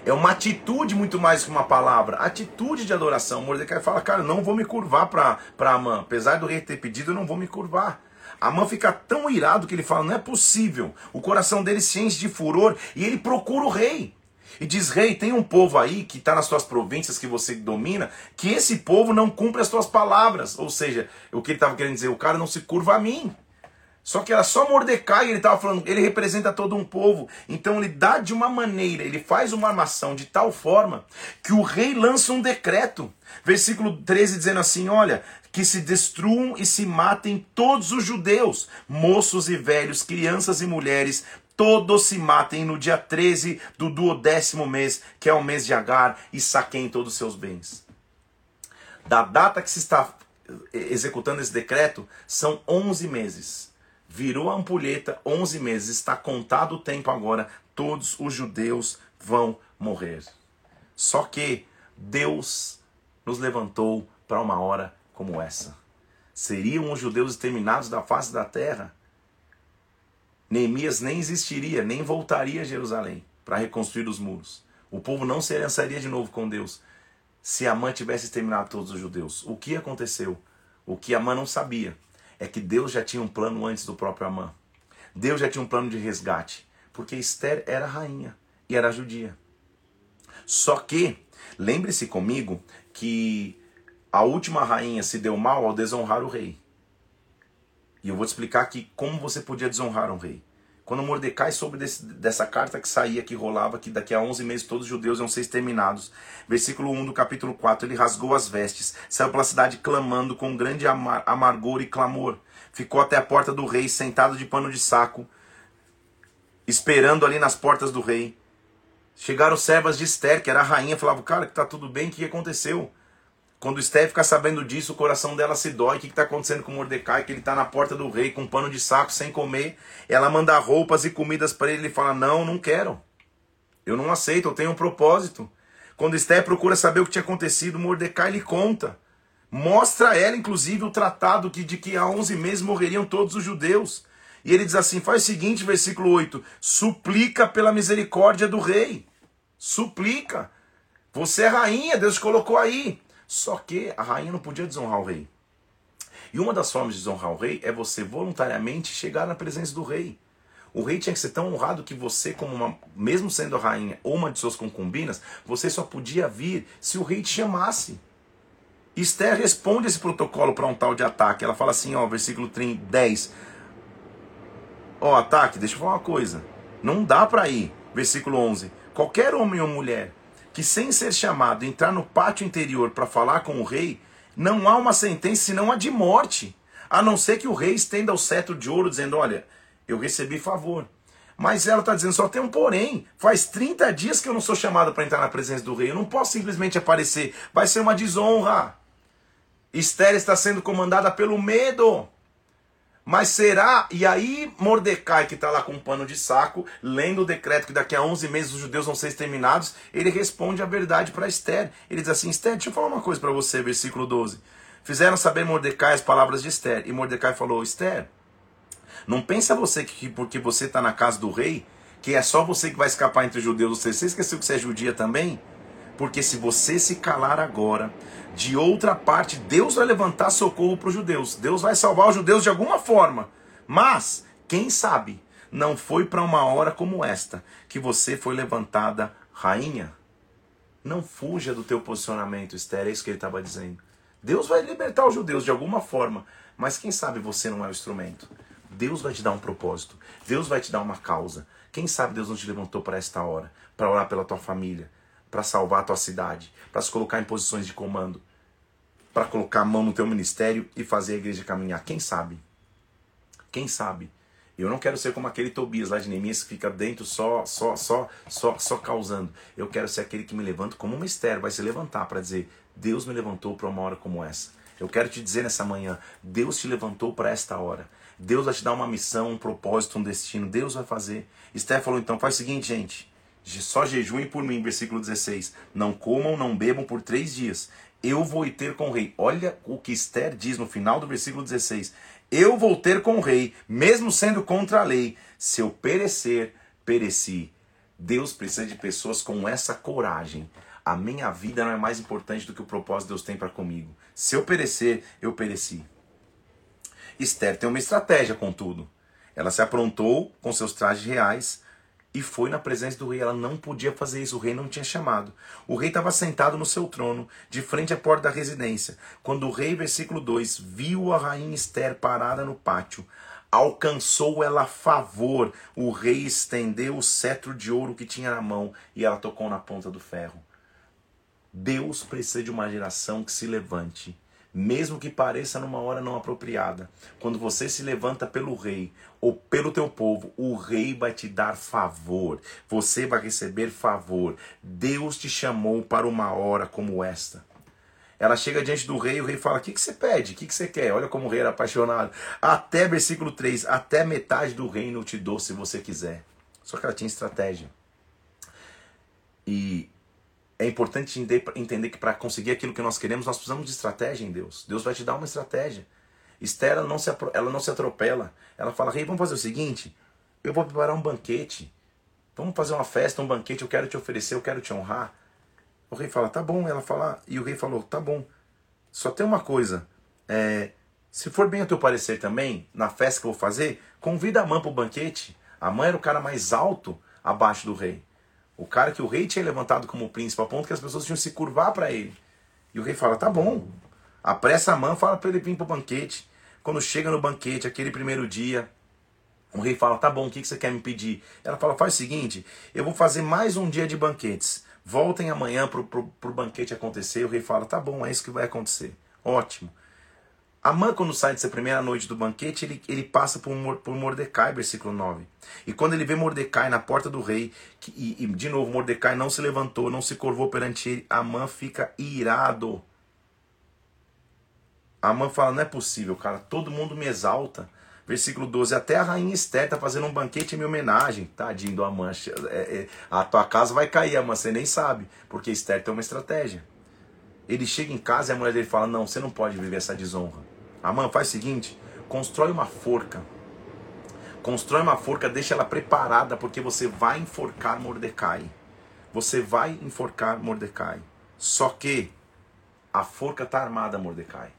É uma atitude muito mais que uma palavra. Atitude de adoração. Mordecai fala, cara, não vou me curvar para Amã. Apesar do rei ter pedido, eu não vou me curvar. Amã fica tão irado que ele fala, não é possível. O coração dele se enche de furor e ele procura o rei. E diz, rei, tem um povo aí que está nas suas províncias que você domina, que esse povo não cumpre as tuas palavras. Ou seja, o que ele estava querendo dizer, o cara não se curva a mim. Só que era só Mordecai, ele estava falando, ele representa todo um povo. Então ele dá de uma maneira, ele faz uma armação de tal forma que o rei lança um decreto. Versículo 13 dizendo assim: Olha, que se destruam e se matem todos os judeus, moços e velhos, crianças e mulheres, todos se matem no dia 13 do duodécimo mês, que é o mês de Agar, e saquem todos os seus bens. Da data que se está executando esse decreto, são 11 meses. Virou a ampulheta, 11 meses, está contado o tempo agora, todos os judeus vão morrer. Só que Deus nos levantou para uma hora como essa. Seriam os judeus exterminados da face da terra? Neemias nem existiria, nem voltaria a Jerusalém para reconstruir os muros. O povo não se aliançaria de novo com Deus se Amã tivesse exterminado todos os judeus. O que aconteceu? O que Amã não sabia é que Deus já tinha um plano antes do próprio Amã. Deus já tinha um plano de resgate, porque Esther era rainha e era judia. Só que, lembre-se comigo que a última rainha se deu mal ao desonrar o rei. E eu vou te explicar aqui como você podia desonrar um rei. Quando Mordecai soube desse, dessa carta que saía, que rolava, que daqui a 11 meses todos os judeus iam ser exterminados. Versículo 1 do capítulo 4, ele rasgou as vestes, saiu pela cidade clamando com grande amar amargor e clamor. Ficou até a porta do rei, sentado de pano de saco, esperando ali nas portas do rei. Chegaram servas de Esther, que era a rainha, falavam, cara, que tá tudo bem, o que aconteceu? Quando Esther fica sabendo disso, o coração dela se dói. O que está acontecendo com Mordecai? Que ele está na porta do rei com um pano de saco, sem comer. Ela manda roupas e comidas para ele. Ele fala: Não, não quero. Eu não aceito, eu tenho um propósito. Quando Esther procura saber o que tinha acontecido, Mordecai lhe conta. Mostra a ela, inclusive, o tratado que, de que há 11 meses morreriam todos os judeus. E ele diz assim: faz o seguinte, versículo 8: suplica pela misericórdia do rei. Suplica. Você é rainha, Deus colocou aí. Só que a rainha não podia desonrar o rei. E uma das formas de desonrar o rei é você voluntariamente chegar na presença do rei. O rei tinha que ser tão honrado que você, como uma, mesmo sendo a rainha ou uma de suas concubinas, você só podia vir se o rei te chamasse. Esther responde esse protocolo para um tal de ataque. Ela fala assim, ó, versículo 10. Ó, ataque, deixa eu falar uma coisa. Não dá para ir. Versículo 11. Qualquer homem ou mulher que sem ser chamado entrar no pátio interior para falar com o rei, não há uma sentença senão a de morte, a não ser que o rei estenda o cetro de ouro dizendo, olha, eu recebi favor. Mas ela está dizendo, só tem um porém. Faz 30 dias que eu não sou chamado para entrar na presença do rei. Eu não posso simplesmente aparecer. Vai ser uma desonra. Esther está sendo comandada pelo medo. Mas será? E aí Mordecai, que está lá com um pano de saco, lendo o decreto que daqui a 11 meses os judeus vão ser exterminados, ele responde a verdade para Esther. Ele diz assim, Esther, deixa eu falar uma coisa para você, versículo 12. Fizeram saber Mordecai as palavras de Esther. E Mordecai falou, Esther, não pensa você que porque você está na casa do rei, que é só você que vai escapar entre os judeus. Você, esqueceu que você é judia também? Porque se você se calar agora, de outra parte, Deus vai levantar socorro para os judeus. Deus vai salvar os judeus de alguma forma. Mas, quem sabe, não foi para uma hora como esta que você foi levantada rainha? Não fuja do teu posicionamento, Esther, é isso que ele estava dizendo. Deus vai libertar os judeus de alguma forma, mas quem sabe você não é o instrumento. Deus vai te dar um propósito, Deus vai te dar uma causa. Quem sabe Deus não te levantou para esta hora, para orar pela tua família, para salvar a tua cidade, para se colocar em posições de comando, para colocar a mão no teu ministério e fazer a igreja caminhar. Quem sabe? Quem sabe? Eu não quero ser como aquele Tobias lá de Neemias que fica dentro só, só, só, só, só causando. Eu quero ser aquele que me levanta como um mistério, vai se levantar para dizer: Deus me levantou para uma hora como essa. Eu quero te dizer nessa manhã: Deus te levantou para esta hora. Deus vai te dar uma missão, um propósito, um destino. Deus vai fazer. Esther falou então: faz o seguinte, gente só jejuem por mim, versículo 16. Não comam, não bebam por três dias. Eu vou ter com o rei. Olha o que Esther diz no final do versículo 16. Eu vou ter com o rei, mesmo sendo contra a lei. Se eu perecer, pereci. Deus precisa de pessoas com essa coragem. A minha vida não é mais importante do que o propósito que Deus tem para comigo. Se eu perecer, eu pereci. Esther tem uma estratégia, contudo. Ela se aprontou com seus trajes reais, e foi na presença do rei. Ela não podia fazer isso, o rei não tinha chamado. O rei estava sentado no seu trono, de frente à porta da residência. Quando o rei, versículo 2, viu a rainha Esther parada no pátio, alcançou ela favor. O rei estendeu o cetro de ouro que tinha na mão e ela tocou na ponta do ferro. Deus precisa de uma geração que se levante, mesmo que pareça numa hora não apropriada. Quando você se levanta pelo rei ou pelo teu povo, o rei vai te dar favor. Você vai receber favor. Deus te chamou para uma hora como esta. Ela chega diante do rei e o rei fala: O que, que você pede? O que, que você quer? Olha como o rei era apaixonado. Até versículo 3: Até metade do reino eu te dou se você quiser. Só que ela tinha estratégia. E é importante entender que para conseguir aquilo que nós queremos, nós precisamos de estratégia em Deus. Deus vai te dar uma estratégia. Esther, não se, ela não se atropela. Ela fala, rei, vamos fazer o seguinte, eu vou preparar um banquete. Vamos fazer uma festa, um banquete, eu quero te oferecer, eu quero te honrar. O rei fala, tá bom. Ela fala, e o rei falou, tá bom. Só tem uma coisa, é, se for bem a teu parecer também, na festa que eu vou fazer, convida a mãe para o banquete. A mãe era o cara mais alto abaixo do rei. O cara que o rei tinha levantado como príncipe, a ponto que as pessoas tinham que se curvar para ele. E o rei fala: tá bom. Apressa a mão, fala para ele vir para o banquete. Quando chega no banquete, aquele primeiro dia, o rei fala: tá bom, o que você quer me pedir? Ela fala: faz o seguinte, eu vou fazer mais um dia de banquetes. Voltem amanhã para o banquete acontecer. O rei fala: tá bom, é isso que vai acontecer. Ótimo. Amã, quando sai dessa primeira noite do banquete, ele, ele passa por, por Mordecai, versículo 9. E quando ele vê Mordecai na porta do rei, que, e, e, de novo, Mordecai não se levantou, não se curvou perante ele, Amã fica irado. Amã fala: não é possível, cara, todo mundo me exalta. Versículo 12: Até a rainha Esther está fazendo um banquete em minha homenagem. Tadinho do Amã. É, é, a tua casa vai cair, Amã, você nem sabe, porque Esther tem uma estratégia. Ele chega em casa e a mulher dele fala: Não, você não pode viver essa desonra. Amã, faz o seguinte: constrói uma forca. Constrói uma forca, deixa ela preparada, porque você vai enforcar Mordecai. Você vai enforcar Mordecai. Só que a forca está armada, Mordecai.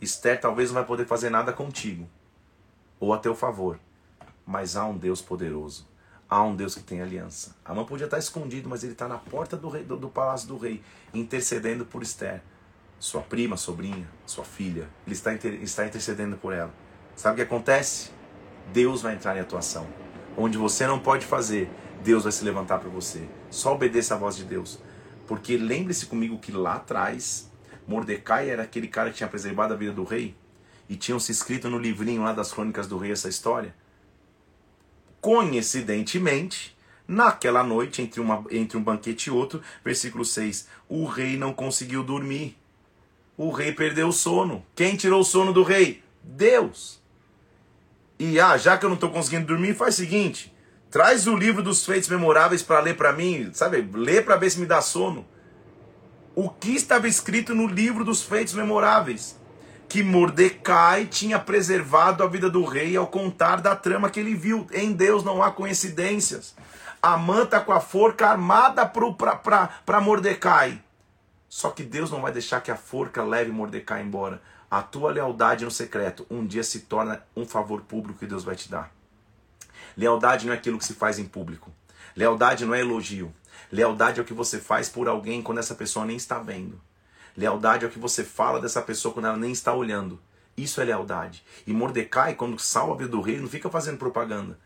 Esther talvez não vai poder fazer nada contigo ou a teu favor, mas há um Deus poderoso Há um Deus que tem aliança. Amã podia estar escondido, mas ele está na porta do, rei, do, do, palácio do rei, intercedendo por Esther, sua prima, sobrinha, sua filha. Ele está, está intercedendo por ela. Sabe o que acontece? Deus vai entrar em atuação. Onde você não pode fazer, Deus vai se levantar para você. Só obedeça a voz de Deus. Porque lembre-se comigo que lá atrás, Mordecai era aquele cara que tinha preservado a vida do rei. E tinham se escrito no livrinho lá das crônicas do rei essa história. Coincidentemente, naquela noite, entre, uma, entre um banquete e outro, versículo 6, o rei não conseguiu dormir. O rei perdeu o sono. Quem tirou o sono do rei? Deus. E ah, já que eu não estou conseguindo dormir, faz o seguinte: traz o livro dos feitos memoráveis para ler para mim, sabe? Lê para ver se me dá sono. O que estava escrito no livro dos feitos memoráveis? que Mordecai tinha preservado a vida do rei ao contar da trama que ele viu. Em Deus não há coincidências. Amã está com a forca armada para Mordecai. Só que Deus não vai deixar que a forca leve Mordecai embora. A tua lealdade no secreto um dia se torna um favor público que Deus vai te dar. Lealdade não é aquilo que se faz em público. Lealdade não é elogio. Lealdade é o que você faz por alguém quando essa pessoa nem está vendo. Lealdade é o que você fala dessa pessoa quando ela nem está olhando. Isso é lealdade. E Mordecai, quando salva a vida do rei, não fica fazendo propaganda.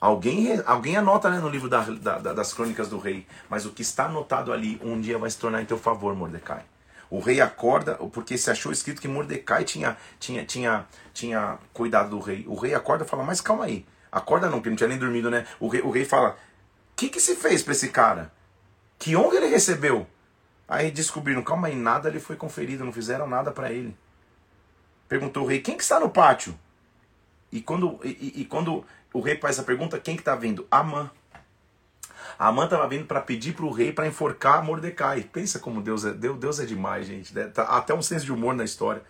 Alguém, alguém anota né, no livro da, da, das crônicas do rei, mas o que está anotado ali um dia vai se tornar em teu favor, Mordecai. O rei acorda, porque se achou escrito que Mordecai tinha, tinha, tinha, tinha cuidado do rei. O rei acorda e fala, mas calma aí. Acorda não, porque não tinha nem dormido, né? O rei, o rei fala, o que, que se fez para esse cara? Que honra ele recebeu? Aí descobriram, calma aí, nada lhe foi conferido, não fizeram nada para ele. Perguntou o rei, quem que está no pátio? E quando, e, e quando o rei faz essa pergunta, quem que está vindo? Amã. Amã estava vindo para pedir para o rei para enforcar Mordecai. Pensa como Deus é, Deus, Deus é demais, gente. Né? Tá até um senso de humor na história.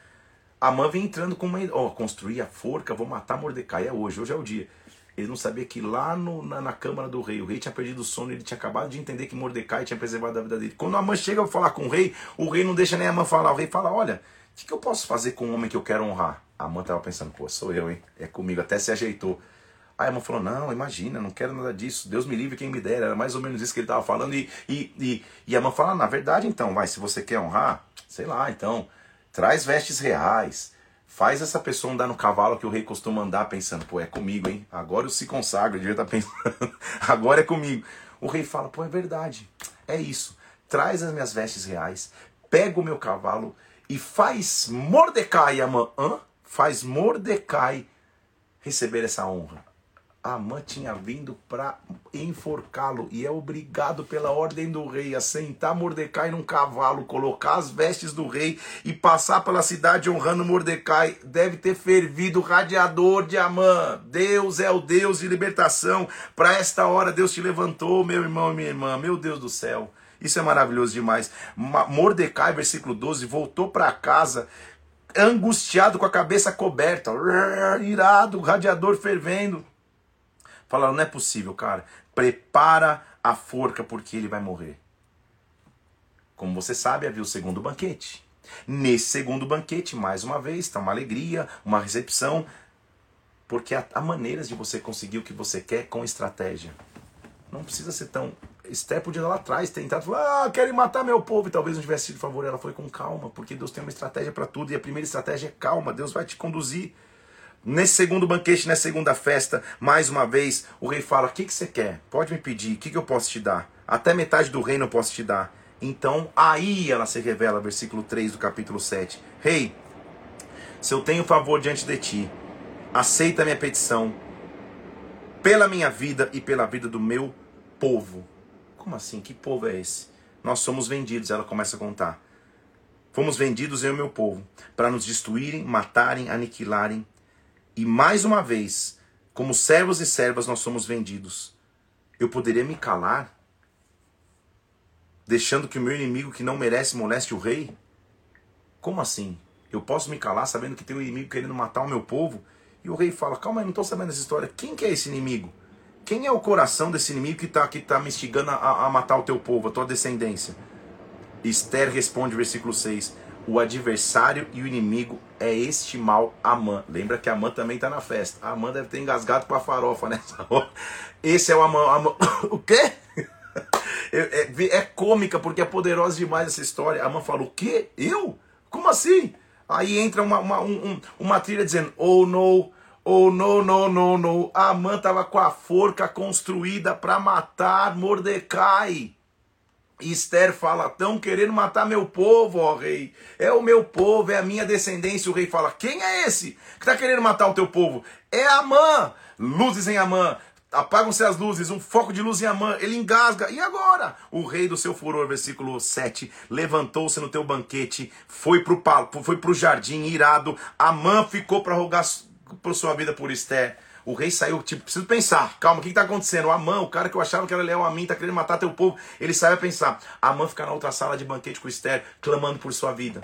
Amã vem entrando com uma... Ó, construir a forca, vou matar Mordecai. É hoje, hoje é o dia. Ele não sabia que lá no, na, na, Câmara do Rei, o rei tinha perdido o sono, ele tinha acabado de entender que Mordecai tinha preservado a vida dele. Quando a mãe chega para falar com o rei, o rei não deixa nem a mãe falar. O rei fala: Olha, o que, que, eu posso fazer com um homem que eu quero honrar? A mãe estava pensando: Pô, sou eu, hein? É comigo. Até se ajeitou. A mãe falou: Não, imagina, não quero nada disso. Deus me livre quem me dera. Era mais ou menos isso que ele estava falando. E, e, e, e a mãe fala: Na verdade, então, vai, se você quer honrar, sei lá, então, traz vestes reais Faz essa pessoa andar no cavalo que o rei costuma andar pensando, pô, é comigo, hein? Agora eu se consagra, devia estar tá pensando, agora é comigo. O rei fala, pô, é verdade, é isso. Traz as minhas vestes reais, pega o meu cavalo e faz Mordecai, Amã, hã? Faz Mordecai receber essa honra. Amã tinha vindo para enforcá-lo e é obrigado pela ordem do rei a sentar Mordecai num cavalo, colocar as vestes do rei e passar pela cidade honrando Mordecai. Deve ter fervido o radiador de Amã. Deus é o Deus de libertação. Para esta hora Deus te levantou, meu irmão e minha irmã. Meu Deus do céu. Isso é maravilhoso demais. Mordecai, versículo 12, voltou para casa angustiado com a cabeça coberta, irado, radiador fervendo. Falaram, não é possível, cara. Prepara a forca porque ele vai morrer. Como você sabe, havia o segundo banquete. Nesse segundo banquete, mais uma vez, está uma alegria, uma recepção, porque há, há maneiras de você conseguir o que você quer com estratégia. Não precisa ser tão. Esther podia lá atrás tentar falar, ah, querem matar meu povo, e talvez não tivesse sido favor. Ela foi com calma, porque Deus tem uma estratégia para tudo, e a primeira estratégia é calma, Deus vai te conduzir. Nesse segundo banquete, nessa segunda festa, mais uma vez, o rei fala: O que, que você quer? Pode me pedir, o que, que eu posso te dar? Até metade do reino eu posso te dar. Então, aí ela se revela, versículo 3 do capítulo 7. Rei, se eu tenho favor diante de ti, aceita minha petição pela minha vida e pela vida do meu povo. Como assim? Que povo é esse? Nós somos vendidos, ela começa a contar. Fomos vendidos eu e meu povo para nos destruírem, matarem, aniquilarem e mais uma vez, como servos e servas, nós somos vendidos. Eu poderia me calar, deixando que o meu inimigo que não merece moleste o rei? Como assim? Eu posso me calar sabendo que tem um inimigo querendo matar o meu povo? E o rei fala: Calma aí, não estou sabendo essa história. Quem que é esse inimigo? Quem é o coração desse inimigo que está que tá me instigando a, a matar o teu povo, a tua descendência? Esther responde, versículo 6: o adversário e o inimigo é este mal Amã. Lembra que Amã também está na festa. A Amã deve ter engasgado com a farofa nessa hora. Esse é o Amã. Amã. O quê? É, é, é, cômica porque é poderosa demais essa história. Amã fala: O quê? Eu? Como assim? Aí entra uma, uma, um, uma trilha dizendo: Oh no, oh no, no, no, no. A Amã estava com a forca construída para matar Mordecai. Esther fala: estão querendo matar meu povo, ó rei. É o meu povo, é a minha descendência. O rei fala: quem é esse que está querendo matar o teu povo? É Amã. Luzes em Amã. Apagam-se as luzes, um foco de luz em Amã, ele engasga. E agora? O rei do seu furor, versículo 7, levantou-se no teu banquete, foi pro, foi pro jardim irado. Amã ficou para rogar por sua vida por Esther. O rei saiu, tipo, preciso pensar. Calma, o que está acontecendo? O Amã, o cara que eu achava que era leal a mim, está querendo matar teu povo. Ele saiu a pensar. Amã fica na outra sala de banquete com Esther, clamando por sua vida.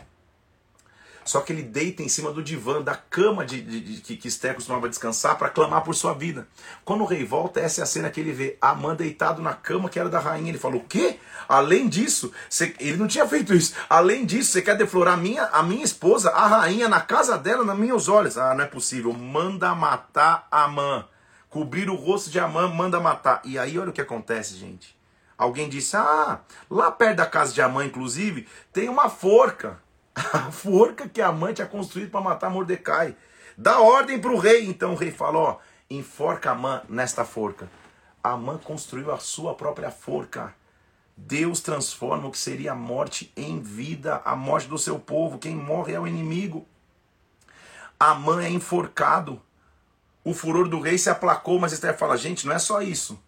Só que ele deita em cima do divã, da cama de, de, de que, que Esther costumava descansar para clamar por sua vida. Quando o rei volta, essa é a cena que ele vê. Amã deitado na cama que era da rainha. Ele falou: O quê? Além disso, você, ele não tinha feito isso. Além disso, você quer deflorar a minha, a minha esposa, a rainha, na casa dela, nos meus olhos. Ah, não é possível. Manda matar Amã. Cobrir o rosto de Amã, manda matar. E aí, olha o que acontece, gente. Alguém disse: Ah, lá perto da casa de Amã, inclusive, tem uma forca a forca que a mãe tinha construído para matar Mordecai. Dá ordem para o rei. Então o rei falou: enforca Amã nesta forca. Amã construiu a sua própria forca. Deus transforma o que seria a morte em vida, a morte do seu povo. Quem morre é o inimigo. Amã é enforcado. O furor do rei se aplacou, mas Esther fala: gente, não é só isso.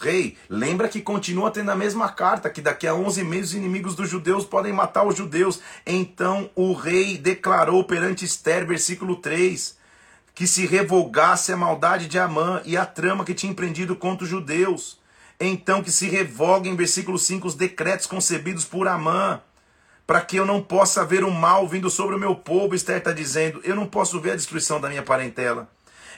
Rei, lembra que continua tendo a mesma carta, que daqui a 11 meses os inimigos dos judeus podem matar os judeus. Então o rei declarou perante Esther, versículo 3, que se revogasse a maldade de Amã e a trama que tinha empreendido contra os judeus. Então que se revoguem, versículo 5, os decretos concebidos por Amã, para que eu não possa ver o mal vindo sobre o meu povo, Esther está dizendo, eu não posso ver a destruição da minha parentela.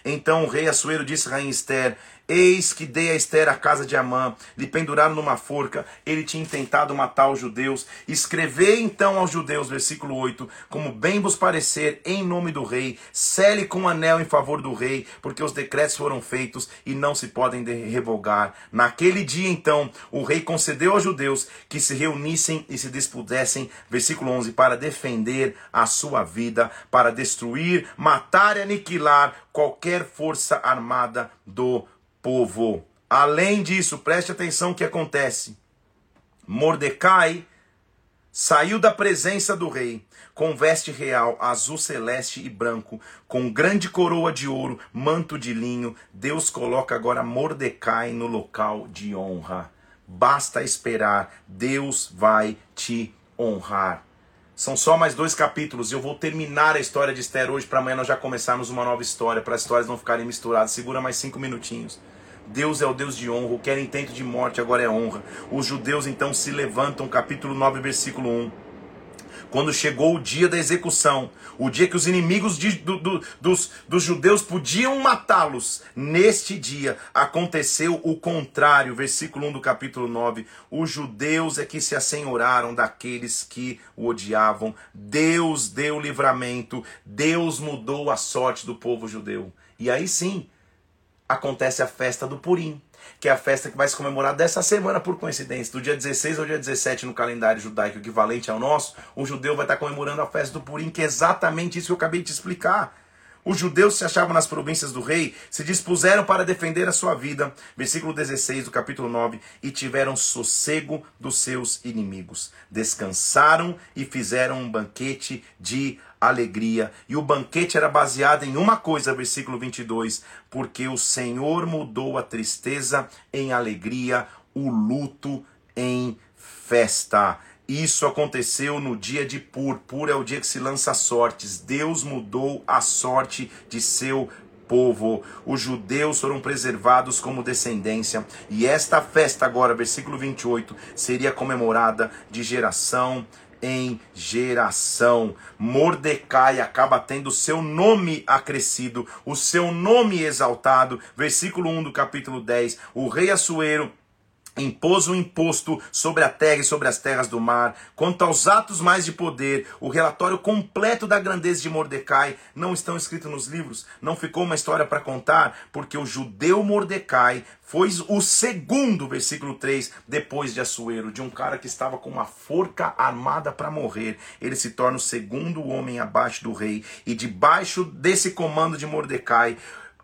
Então o rei Assuero disse a rainha Esther: Eis que dei a Esther a casa de Amã, lhe penduraram numa forca, ele tinha intentado matar os judeus. Escrevei então aos judeus, versículo 8, como bem vos parecer, em nome do rei, cele com um anel em favor do rei, porque os decretos foram feitos e não se podem revogar. Naquele dia então, o rei concedeu aos judeus que se reunissem e se dispusessem, versículo 11, para defender a sua vida, para destruir, matar e aniquilar qualquer força armada do povo. Além disso, preste atenção o que acontece. Mordecai saiu da presença do rei com veste real azul celeste e branco, com grande coroa de ouro, manto de linho. Deus coloca agora Mordecai no local de honra. Basta esperar, Deus vai te honrar. São só mais dois capítulos e eu vou terminar a história de Esther hoje para amanhã nós já começarmos uma nova história, para as histórias não ficarem misturadas. Segura mais cinco minutinhos. Deus é o Deus de honra, o que era intento de morte agora é honra. Os judeus então se levantam, capítulo 9, versículo 1. Quando chegou o dia da execução, o dia que os inimigos de, do, do, dos, dos judeus podiam matá-los, neste dia aconteceu o contrário. Versículo 1 do capítulo 9: Os judeus é que se assenhoraram daqueles que o odiavam. Deus deu livramento, Deus mudou a sorte do povo judeu. E aí sim, acontece a festa do Purim, que é a festa que vai se comemorar dessa semana, por coincidência, do dia 16 ao dia 17 no calendário judaico equivalente ao nosso, o judeu vai estar comemorando a festa do Purim, que é exatamente isso que eu acabei de explicar. Os judeus se achavam nas províncias do rei, se dispuseram para defender a sua vida, versículo 16 do capítulo 9, e tiveram sossego dos seus inimigos. Descansaram e fizeram um banquete de alegria. E o banquete era baseado em uma coisa, versículo 22, porque o Senhor mudou a tristeza em alegria, o luto em festa. Isso aconteceu no dia de Pur. Pur é o dia que se lança sortes. Deus mudou a sorte de seu povo. Os judeus foram preservados como descendência. E esta festa, agora, versículo 28, seria comemorada de geração em geração. Mordecai acaba tendo seu nome acrescido, o seu nome exaltado. Versículo 1 do capítulo 10. O rei Assuero impôs um imposto sobre a terra e sobre as terras do mar. Quanto aos atos mais de poder, o relatório completo da grandeza de Mordecai não estão escritos nos livros. Não ficou uma história para contar, porque o judeu Mordecai foi o segundo, versículo 3, depois de Assuero, de um cara que estava com uma forca armada para morrer. Ele se torna o segundo homem abaixo do rei, e debaixo desse comando de Mordecai,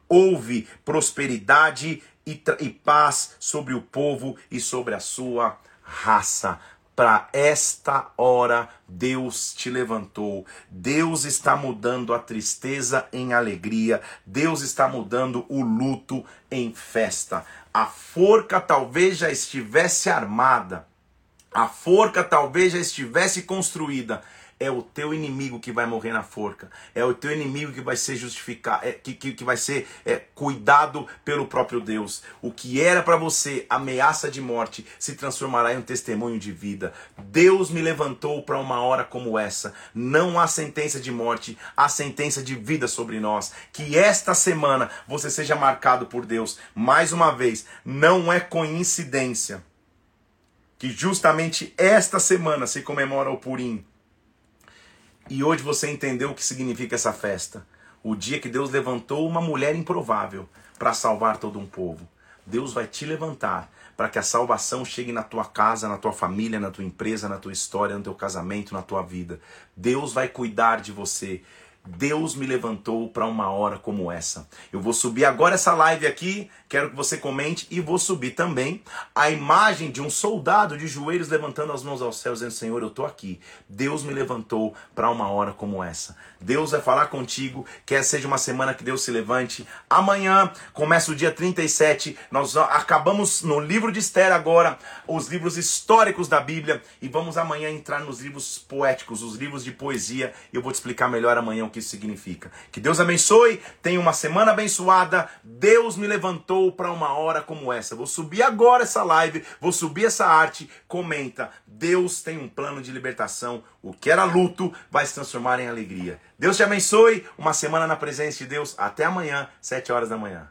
houve prosperidade e, e paz sobre o povo e sobre a sua raça. Para esta hora, Deus te levantou. Deus está mudando a tristeza em alegria. Deus está mudando o luto em festa. A forca talvez já estivesse armada. A forca talvez já estivesse construída é o teu inimigo que vai morrer na forca, é o teu inimigo que vai ser justificado, é, que, que, que vai ser é, cuidado pelo próprio Deus. O que era para você ameaça de morte se transformará em um testemunho de vida. Deus me levantou para uma hora como essa. Não há sentença de morte, há sentença de vida sobre nós. Que esta semana você seja marcado por Deus. Mais uma vez, não é coincidência que justamente esta semana se comemora o Purim. E hoje você entendeu o que significa essa festa. O dia que Deus levantou uma mulher improvável para salvar todo um povo. Deus vai te levantar para que a salvação chegue na tua casa, na tua família, na tua empresa, na tua história, no teu casamento, na tua vida. Deus vai cuidar de você. Deus me levantou para uma hora como essa. Eu vou subir agora essa live aqui, quero que você comente e vou subir também a imagem de um soldado de joelhos levantando as mãos aos céus, dizendo: Senhor, eu estou aqui. Deus me levantou para uma hora como essa. Deus vai falar contigo, quer seja uma semana que Deus se levante. Amanhã começa o dia 37. Nós acabamos no livro de Esther agora, os livros históricos da Bíblia, e vamos amanhã entrar nos livros poéticos, os livros de poesia. Eu vou te explicar melhor amanhã o que isso significa. Que Deus abençoe, tenha uma semana abençoada. Deus me levantou para uma hora como essa. Vou subir agora essa live, vou subir essa arte. Comenta. Deus tem um plano de libertação. O que era luto vai se transformar em alegria. Deus te abençoe. Uma semana na presença de Deus. Até amanhã, sete horas da manhã.